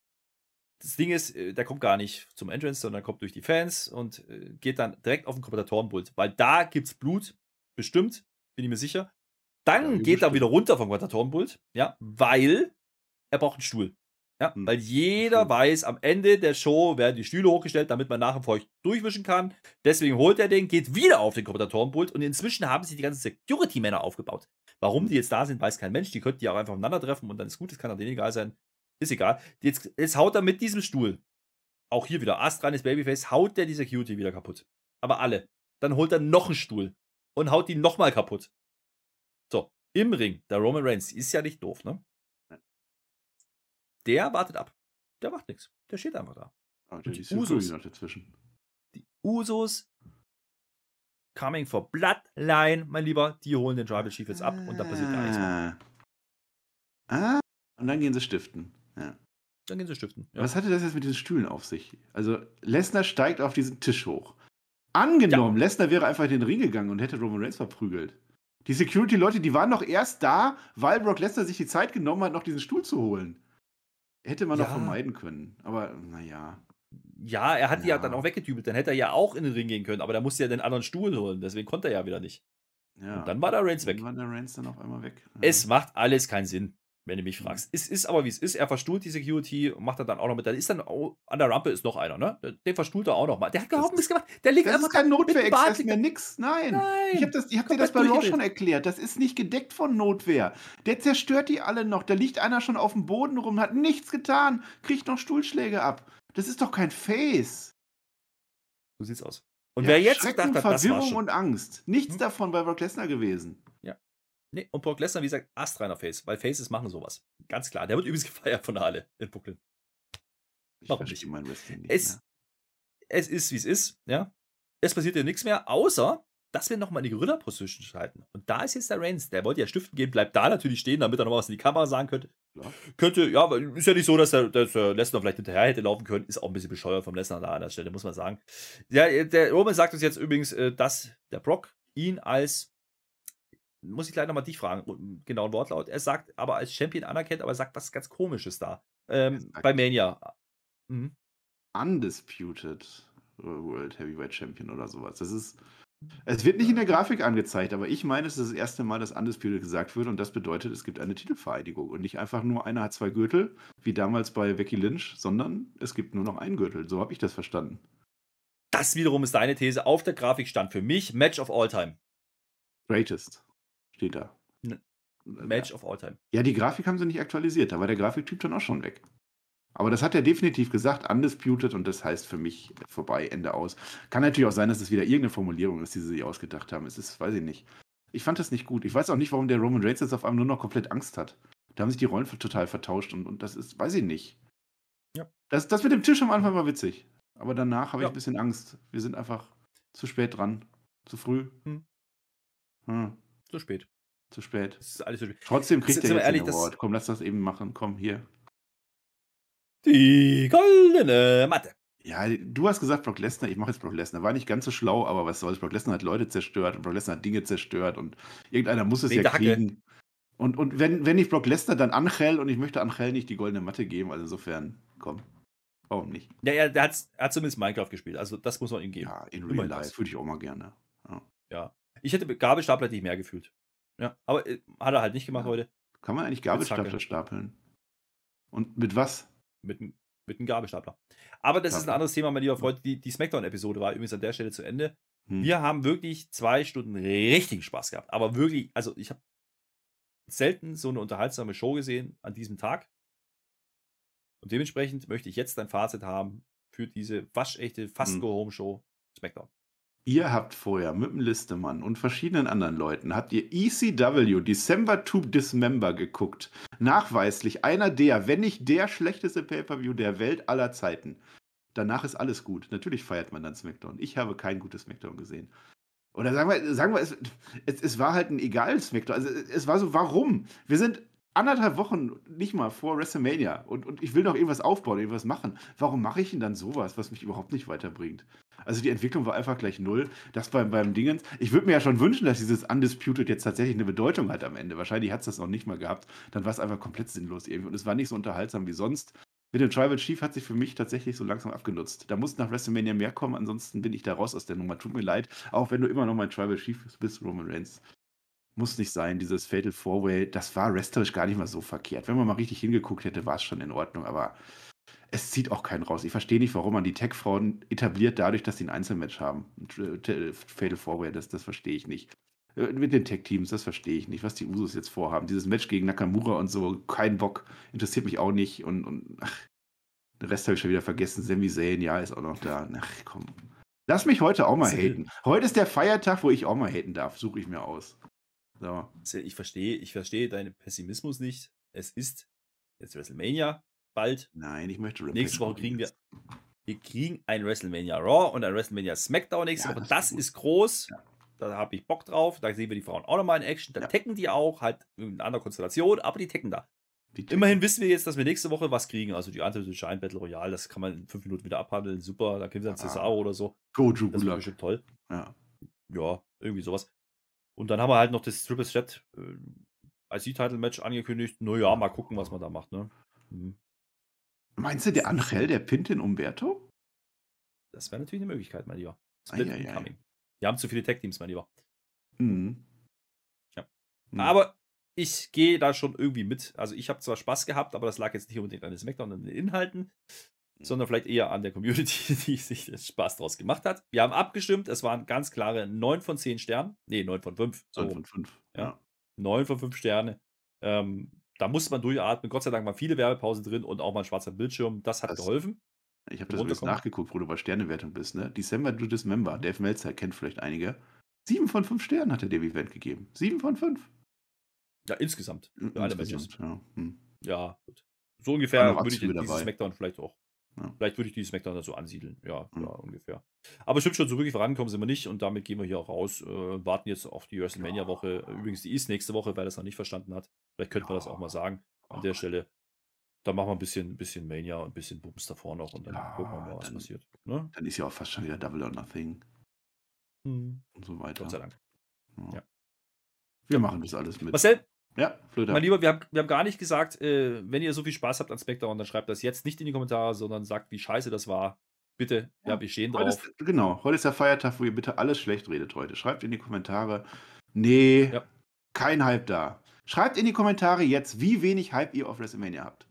Das Ding ist, äh, der kommt gar nicht zum Entrance, sondern kommt durch die Fans und äh, geht dann direkt auf den Kommentatorenpult, weil da gibt's Blut, bestimmt, bin ich mir sicher. Dann Ja, geht er bestimmt. wieder runter vom Kommentatorenpult, ja, weil er braucht einen Stuhl. Ja, Hm, weil jeder weiß, am Ende der Show werden die Stühle hochgestellt, damit man nachher feucht durchwischen kann. Deswegen holt er den, geht wieder auf den Kommentatorenpult und inzwischen haben sich die ganzen Security-Männer aufgebaut. Warum die jetzt da sind, weiß kein Mensch. Die könnten die auch einfach aufeinandertreffen und dann ist gut, das kann auch denen egal sein. Ist egal. Jetzt, jetzt haut er mit diesem Stuhl, auch hier wieder, astreines Babyface, haut der die Security wieder kaputt. Aber alle. Dann holt er noch einen Stuhl und haut die nochmal kaputt. So, im Ring, der Roman Reigns, ist ja nicht doof, ne? Der wartet ab. Der macht nichts. Der steht einfach da. Aber Und die die Security Usos. noch dazwischen. Die Usos, coming for Bloodline, mein Lieber, die holen den Tribal Chief jetzt ab und da passiert gar nichts mehr. Ah. ah. Und dann gehen sie stiften. Ja. Dann gehen sie stiften. Ja. Was hatte das jetzt mit diesen Stühlen auf sich? Also, Lesnar steigt auf diesen Tisch hoch. Angenommen, Lesnar wäre einfach in den Ring gegangen und hätte Roman Reigns verprügelt. Die Security-Leute, die waren doch erst da, weil Brock Lesnar sich die Zeit genommen hat, noch diesen Stuhl zu holen. Hätte man doch Ja. vermeiden können. Aber, naja. Ja, er hat die ja Ja. dann auch weggedübelt. Dann hätte er ja auch in den Ring gehen können, aber da musste er den anderen Stuhl holen. Deswegen konnte er ja wieder nicht. Ja. Und dann war der Reigns weg. Dann war der Reigns dann auf einmal weg. Ja. Es macht alles keinen Sinn, wenn du mich fragst. Es ist aber wie es ist. Er verstuhlt die Security und macht er dann auch noch mit. Dann ist dann auch, an der Rampe ist noch einer, ne? Den verstuhlt er auch noch mal. Der hat überhaupt nichts gemacht. Der liegt Das einfach ist kein da liegt mehr, da- nix. Nein. Nein. Ich habe das, ich hab dir das bei durchgedreht. schon erklärt. Das ist nicht gedeckt von Notwehr. Der zerstört die alle noch. Da liegt einer schon auf dem Boden rum, hat nichts getan, kriegt noch Stuhlschläge ab. Das ist doch kein Face. So sieht's aus. Und Ja, wer jetzt Schrecken, gedacht hat, das war Verwirrung schon. und Angst. Nichts Hm? davon bei Brock Lesnar gewesen. Nee, und Brock Lesnar, wie gesagt, astreiner Face, weil Faces machen sowas. Ganz klar. Der wird übrigens *laughs* gefeiert von der Halle in Brooklyn. Ich Warum nicht? mein Wrestling nicht Es, mehr. es ist, wie es ist, ja. Es passiert ja nichts mehr, außer, dass wir nochmal in die Gorilla-Position schalten. Und da ist jetzt der Reigns. Der wollte ja stiften gehen, bleibt da natürlich stehen, damit er noch was in die Kamera sagen könnte. Klar. Könnte, ja, ist ja nicht so, dass der, dass der Lesnar vielleicht hinterher hätte laufen können. Ist auch ein bisschen bescheuert vom Lesnar da an der Stelle, muss man sagen. Ja, der Roman sagt uns jetzt übrigens, äh, dass der Brock ihn als, muss ich gleich nochmal dich fragen, genauen Wortlaut, er sagt aber als Champion anerkennt, aber er sagt was ganz Komisches da. Ähm, bei Mania. Mhm. Undisputed World Heavyweight Champion oder sowas. Das ist. Es wird nicht in der Grafik angezeigt, aber ich meine, es ist das erste Mal, dass Undisputed gesagt wird und das bedeutet, es gibt eine Titelvereidigung und nicht einfach nur einer hat zwei Gürtel, wie damals bei Becky Lynch, sondern es gibt nur noch einen Gürtel. So habe ich das verstanden. Das wiederum ist deine These. Auf der Grafik stand für mich Match of All Time. Greatest steht da. Ne, Match of All Time. Ja, die Grafik haben sie nicht aktualisiert, da war der Grafiktyp dann auch schon weg. Aber das hat er definitiv gesagt, undisputed, und das heißt für mich vorbei, Ende aus. Kann natürlich auch sein, dass es wieder irgendeine Formulierung ist, die sie sich ausgedacht haben. Es ist, weiß ich nicht. Ich fand das nicht gut. Ich weiß auch nicht, warum der Roman Reigns jetzt auf einmal nur noch komplett Angst hat. Da haben sich die Rollen total vertauscht und, und das ist, weiß ich nicht. Ja. Das, das mit dem Tisch am Anfang war witzig. Aber danach habe ich Ja. ein bisschen Angst. Wir sind einfach zu spät dran. Zu früh. Hm. Hm, Zu spät. Zu spät. Das ist alles zu spät. Trotzdem kriegt er jetzt ehrlich, den das- Award. Komm, lass das eben machen. Komm, hier. Die goldene Matte. Ja, du hast gesagt, Brock Lesnar, ich mache jetzt Brock Lesnar. War nicht ganz so schlau, aber was soll's. Brock Lesnar hat Leute zerstört und Brock Lesnar hat Dinge zerstört und irgendeiner muss es Wegen ja kriegen. Und, und wenn, wenn nicht Brock Lesnar, dann Angel und ich möchte Angel nicht die goldene Matte geben. Also insofern, komm. Warum nicht? Ja, ja der, hat, er hat zumindest Minecraft gespielt. Also das muss man ihm geben. Ja, in Real Life würde ich auch mal gerne. Ja. Ich hätte Gabelstapler hätte ich mehr gefühlt. Ja. Aber äh, hat er halt nicht gemacht Ja. heute. Kann man eigentlich. Gabelstapler stapeln? Und mit was? Mit, einem- Mit einem Gabelstapler. Aber das ist ein anderes Thema, mein lieber Freund. Die, die Smackdown-Episode war übrigens an der Stelle zu Ende. Hm. Wir haben wirklich zwei Stunden richtig Spaß gehabt. Aber wirklich, also ich habe selten so eine unterhaltsame Show gesehen an diesem Tag. Und dementsprechend möchte ich jetzt ein Fazit haben für diese waschechte fast Hm. Go-Home-Show Smackdown. Ihr habt vorher mit dem Listemann und verschiedenen anderen Leuten, habt ihr ECW December to Dismember geguckt. Nachweislich einer der, wenn nicht der schlechteste Pay-Per-View der Welt aller Zeiten. Danach ist alles gut. Natürlich feiert man dann SmackDown. Ich habe kein gutes SmackDown gesehen. Oder sagen wir, sagen wir es, es, es war halt ein egal SmackDown. Also es war so, warum? Wir sind anderthalb Wochen nicht mal vor WrestleMania und, und ich will noch irgendwas aufbauen, irgendwas machen. Warum mache ich denn dann sowas, was mich überhaupt nicht weiterbringt? Also die Entwicklung war einfach gleich null. Das beim, beim Dingens. Ich würde mir ja schon wünschen, dass dieses Undisputed jetzt tatsächlich eine Bedeutung hat am Ende. Wahrscheinlich hat es das noch nicht mal gehabt. Dann war es einfach komplett sinnlos irgendwie. Und es war nicht so unterhaltsam wie sonst. Mit dem Tribal Chief hat sich für mich tatsächlich so langsam abgenutzt. Da muss nach WrestleMania mehr kommen, ansonsten bin ich da raus aus der Nummer. Tut mir leid. Auch wenn du immer noch mein Tribal Chief bist, Roman Reigns. Muss nicht sein, dieses Fatal Four-Way, das war wrestlerisch gar nicht mal so verkehrt. Wenn man mal richtig hingeguckt hätte, war es schon in Ordnung, aber es zieht auch keinen raus. Ich verstehe nicht, warum man die Tech-Frauen etabliert dadurch, dass sie ein Einzelmatch haben. Fatal Four-Way, das, das verstehe ich nicht. Äh, Mit den Tech-Teams, das verstehe ich nicht. Was die Usos jetzt vorhaben. Dieses Match gegen Nakamura und so, kein Bock. Interessiert mich auch nicht. Und, und ach, den Rest habe ich schon wieder vergessen. Sami Zayn, ja, ist auch noch da. Ach komm. Lass mich heute auch mal haten. Heute ist der Feiertag, wo ich auch mal haten darf. Suche ich mir aus. So. Ich verstehe, ich verstehe deinen Pessimismus nicht. Es ist jetzt WrestleMania bald. Nein, ich möchte Rampage Nächste Woche gucken kriegen wir, wir kriegen ein WrestleMania Raw und ein WrestleMania Smackdown nächste Ja, Woche. das Das, ist gut. ist groß. Ja. Da habe ich Bock drauf. Da sehen wir die Frauen auch nochmal in Action. Da Ja. tecken die auch, halt in einer anderen Konstellation, aber die tecken da. Die Immerhin wissen wir jetzt, dass wir nächste Woche was kriegen. Also die Ante Shine Battle Royale, das kann man in fünf Minuten wieder abhandeln. Super, da kriegen wir dann Ah. Cesaro oder so. Goju Das Gulak. bestimmt toll. Ja. Ja, irgendwie sowas. Und dann haben wir Meinst du, der Angel, der pinnt den Umberto? Das wäre natürlich eine Möglichkeit, mein Lieber. Split Eieiei. incoming. Wir haben zu viele Tag-Teams, mein Lieber. Mhm. Ja. Mhm. Aber ich gehe da schon irgendwie mit. Also ich habe zwar Spaß gehabt, aber das lag jetzt nicht unbedingt an den Smackdown und den Inhalten, sondern vielleicht eher an der Community, *laughs* die sich den Spaß draus gemacht hat. Wir haben abgestimmt, es waren ganz klare 9 von 10 Sternen. Nee, 9 von 5. So, 9 von 5. Ja. Ja. 9 von 5 Sterne. Ähm, da musste man durchatmen. Gott sei Dank waren viele Werbepausen drin und auch mal ein schwarzer Bildschirm. Das hat Das- geholfen. Ich habe das übrigens nachgeguckt, wo du bei Sternewertung bist. Ne? December to Dismember. Dave Meltzer kennt vielleicht einige. 7 von 5 Sternen hat er dem Event gegeben. 7 von 5. Ja, insgesamt. Für alle Matches. Ja. Hm. Ja, gut. So ungefähr würde ich dieses dabei. Smackdown vielleicht auch. Ja. Vielleicht würde ich dieses Smackdown dazu ansiedeln. Ja, Mhm. ja, ungefähr. Aber stimmt schon, so wirklich vorankommen sind wir nicht und damit gehen wir hier auch raus. Äh, warten jetzt auf die WrestleMania-Woche. Übrigens, die ist nächste Woche, wer das noch nicht verstanden hat. Vielleicht könnten wir das auch mal sagen an der Stelle. Da machen wir ein bisschen, bisschen Mania und ein bisschen Bums davor noch und dann Ja, gucken wir mal, was dann- passiert. Ne? Dann ist ja auch fast schon wieder Double or Nothing Hm, und so weiter. Gott sei Dank. Ja. Ja. Wir machen das alles mit. Marcel, Ja, Flöter. mein Lieber, wir haben, wir haben gar nicht gesagt, äh, wenn ihr so viel Spaß habt an Spectrum, dann schreibt das jetzt nicht in die Kommentare, sondern sagt, wie scheiße das war. Bitte, ja, Ja, wir stehen drauf. ist, genau, heute ist der Feiertag, wo ihr bitte alles schlecht redet heute. Schreibt in die Kommentare. Nee, Ja. kein Hype da. Schreibt in die Kommentare jetzt, wie wenig Hype ihr auf WrestleMania habt.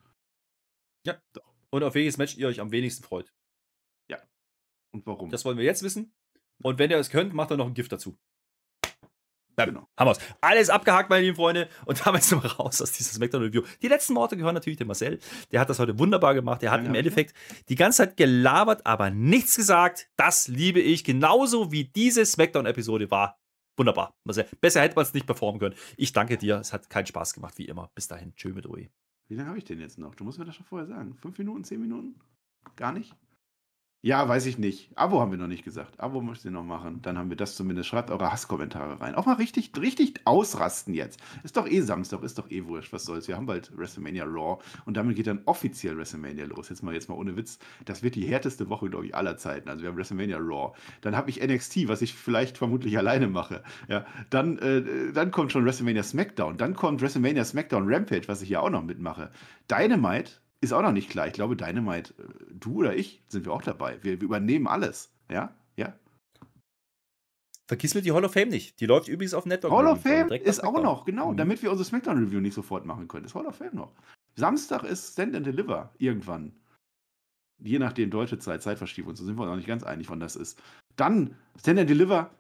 Und auf welches Match ihr euch am wenigsten freut. Und warum. Das wollen wir jetzt wissen. Und wenn ihr es könnt, macht dann noch ein Gift dazu. Bam. Genau. Haben wir's. Alles abgehakt, meine lieben Freunde. Und *laughs* damit sind wir raus aus dieses Smackdown-Review. Die letzten Worte gehören natürlich dem Marcel. Der hat das heute wunderbar gemacht. Der hat Ja, im ja. Endeffekt die ganze Zeit gelabert, aber nichts gesagt. Das liebe ich. Genauso wie diese Smackdown-Episode war. Wunderbar. Marcel. Besser hätte man es nicht performen können. Ich danke dir. Es hat keinen Spaß gemacht, wie immer. Bis dahin. Tschö mit Ui. Wie lange habe ich denn jetzt noch? Du musst mir das schon vorher sagen. Fünf Minuten, zehn Minuten? Gar nicht? Ja, weiß ich nicht. Abo haben wir noch nicht gesagt. Abo müsst ihr noch machen. Dann haben wir das zumindest. Schreibt eure Hasskommentare rein. Auch mal richtig, richtig ausrasten jetzt. Ist doch eh Samstag, ist doch eh wurscht. Was soll's? Wir haben bald WrestleMania Raw und damit geht dann offiziell WrestleMania los. Jetzt mal, jetzt mal ohne Witz. Das wird die härteste Woche, glaube ich, aller Zeiten. Also wir haben WrestleMania Raw. Dann habe ich NXT, was ich vielleicht vermutlich alleine mache. Ja, dann, äh, dann kommt schon WrestleMania SmackDown. Dann kommt WrestleMania SmackDown Rampage, was ich ja auch noch mitmache. Dynamite ist auch noch nicht klar. Ich glaube, Dynamite, äh, du oder ich, sind wir auch dabei. Wir, wir übernehmen alles. Ja, ja. Vergiss mir die Hall of Fame nicht. Die läuft übrigens auf Network. Hall of Fame ist auch noch, genau, Mhm. damit wir unsere SmackDown-Review nicht sofort machen können. Ist Hall of Fame noch. Samstag ist Stand and Deliver irgendwann. Je nachdem, deutsche Zeit, Zeitverschiebung, so sind wir uns noch nicht ganz einig, wann das ist. Dann Stand and Deliver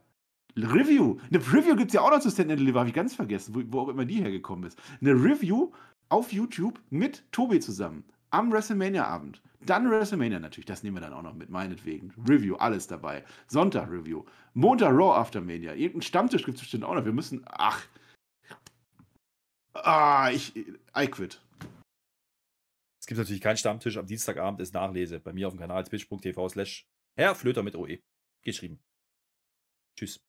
Review. Eine Review gibt es ja auch noch zu Stand and Deliver, habe ich ganz vergessen, wo, wo auch immer die hergekommen ist. Eine Review auf YouTube mit Tobi zusammen am WrestleMania-Abend. Dann WrestleMania natürlich, das nehmen wir dann auch noch mit, meinetwegen. Review, alles dabei. Sonntag Review. Montag Raw Aftermania. Irgendeinen Stammtisch gibt es bestimmt auch noch. Wir müssen, ach. Ah, ich, I quit. Es gibt natürlich keinen Stammtisch. Am Dienstagabend ist Nachlese. Bei mir auf dem Kanal twitch.tv slash Herr Flöter mit OE. Geschrieben. Tschüss.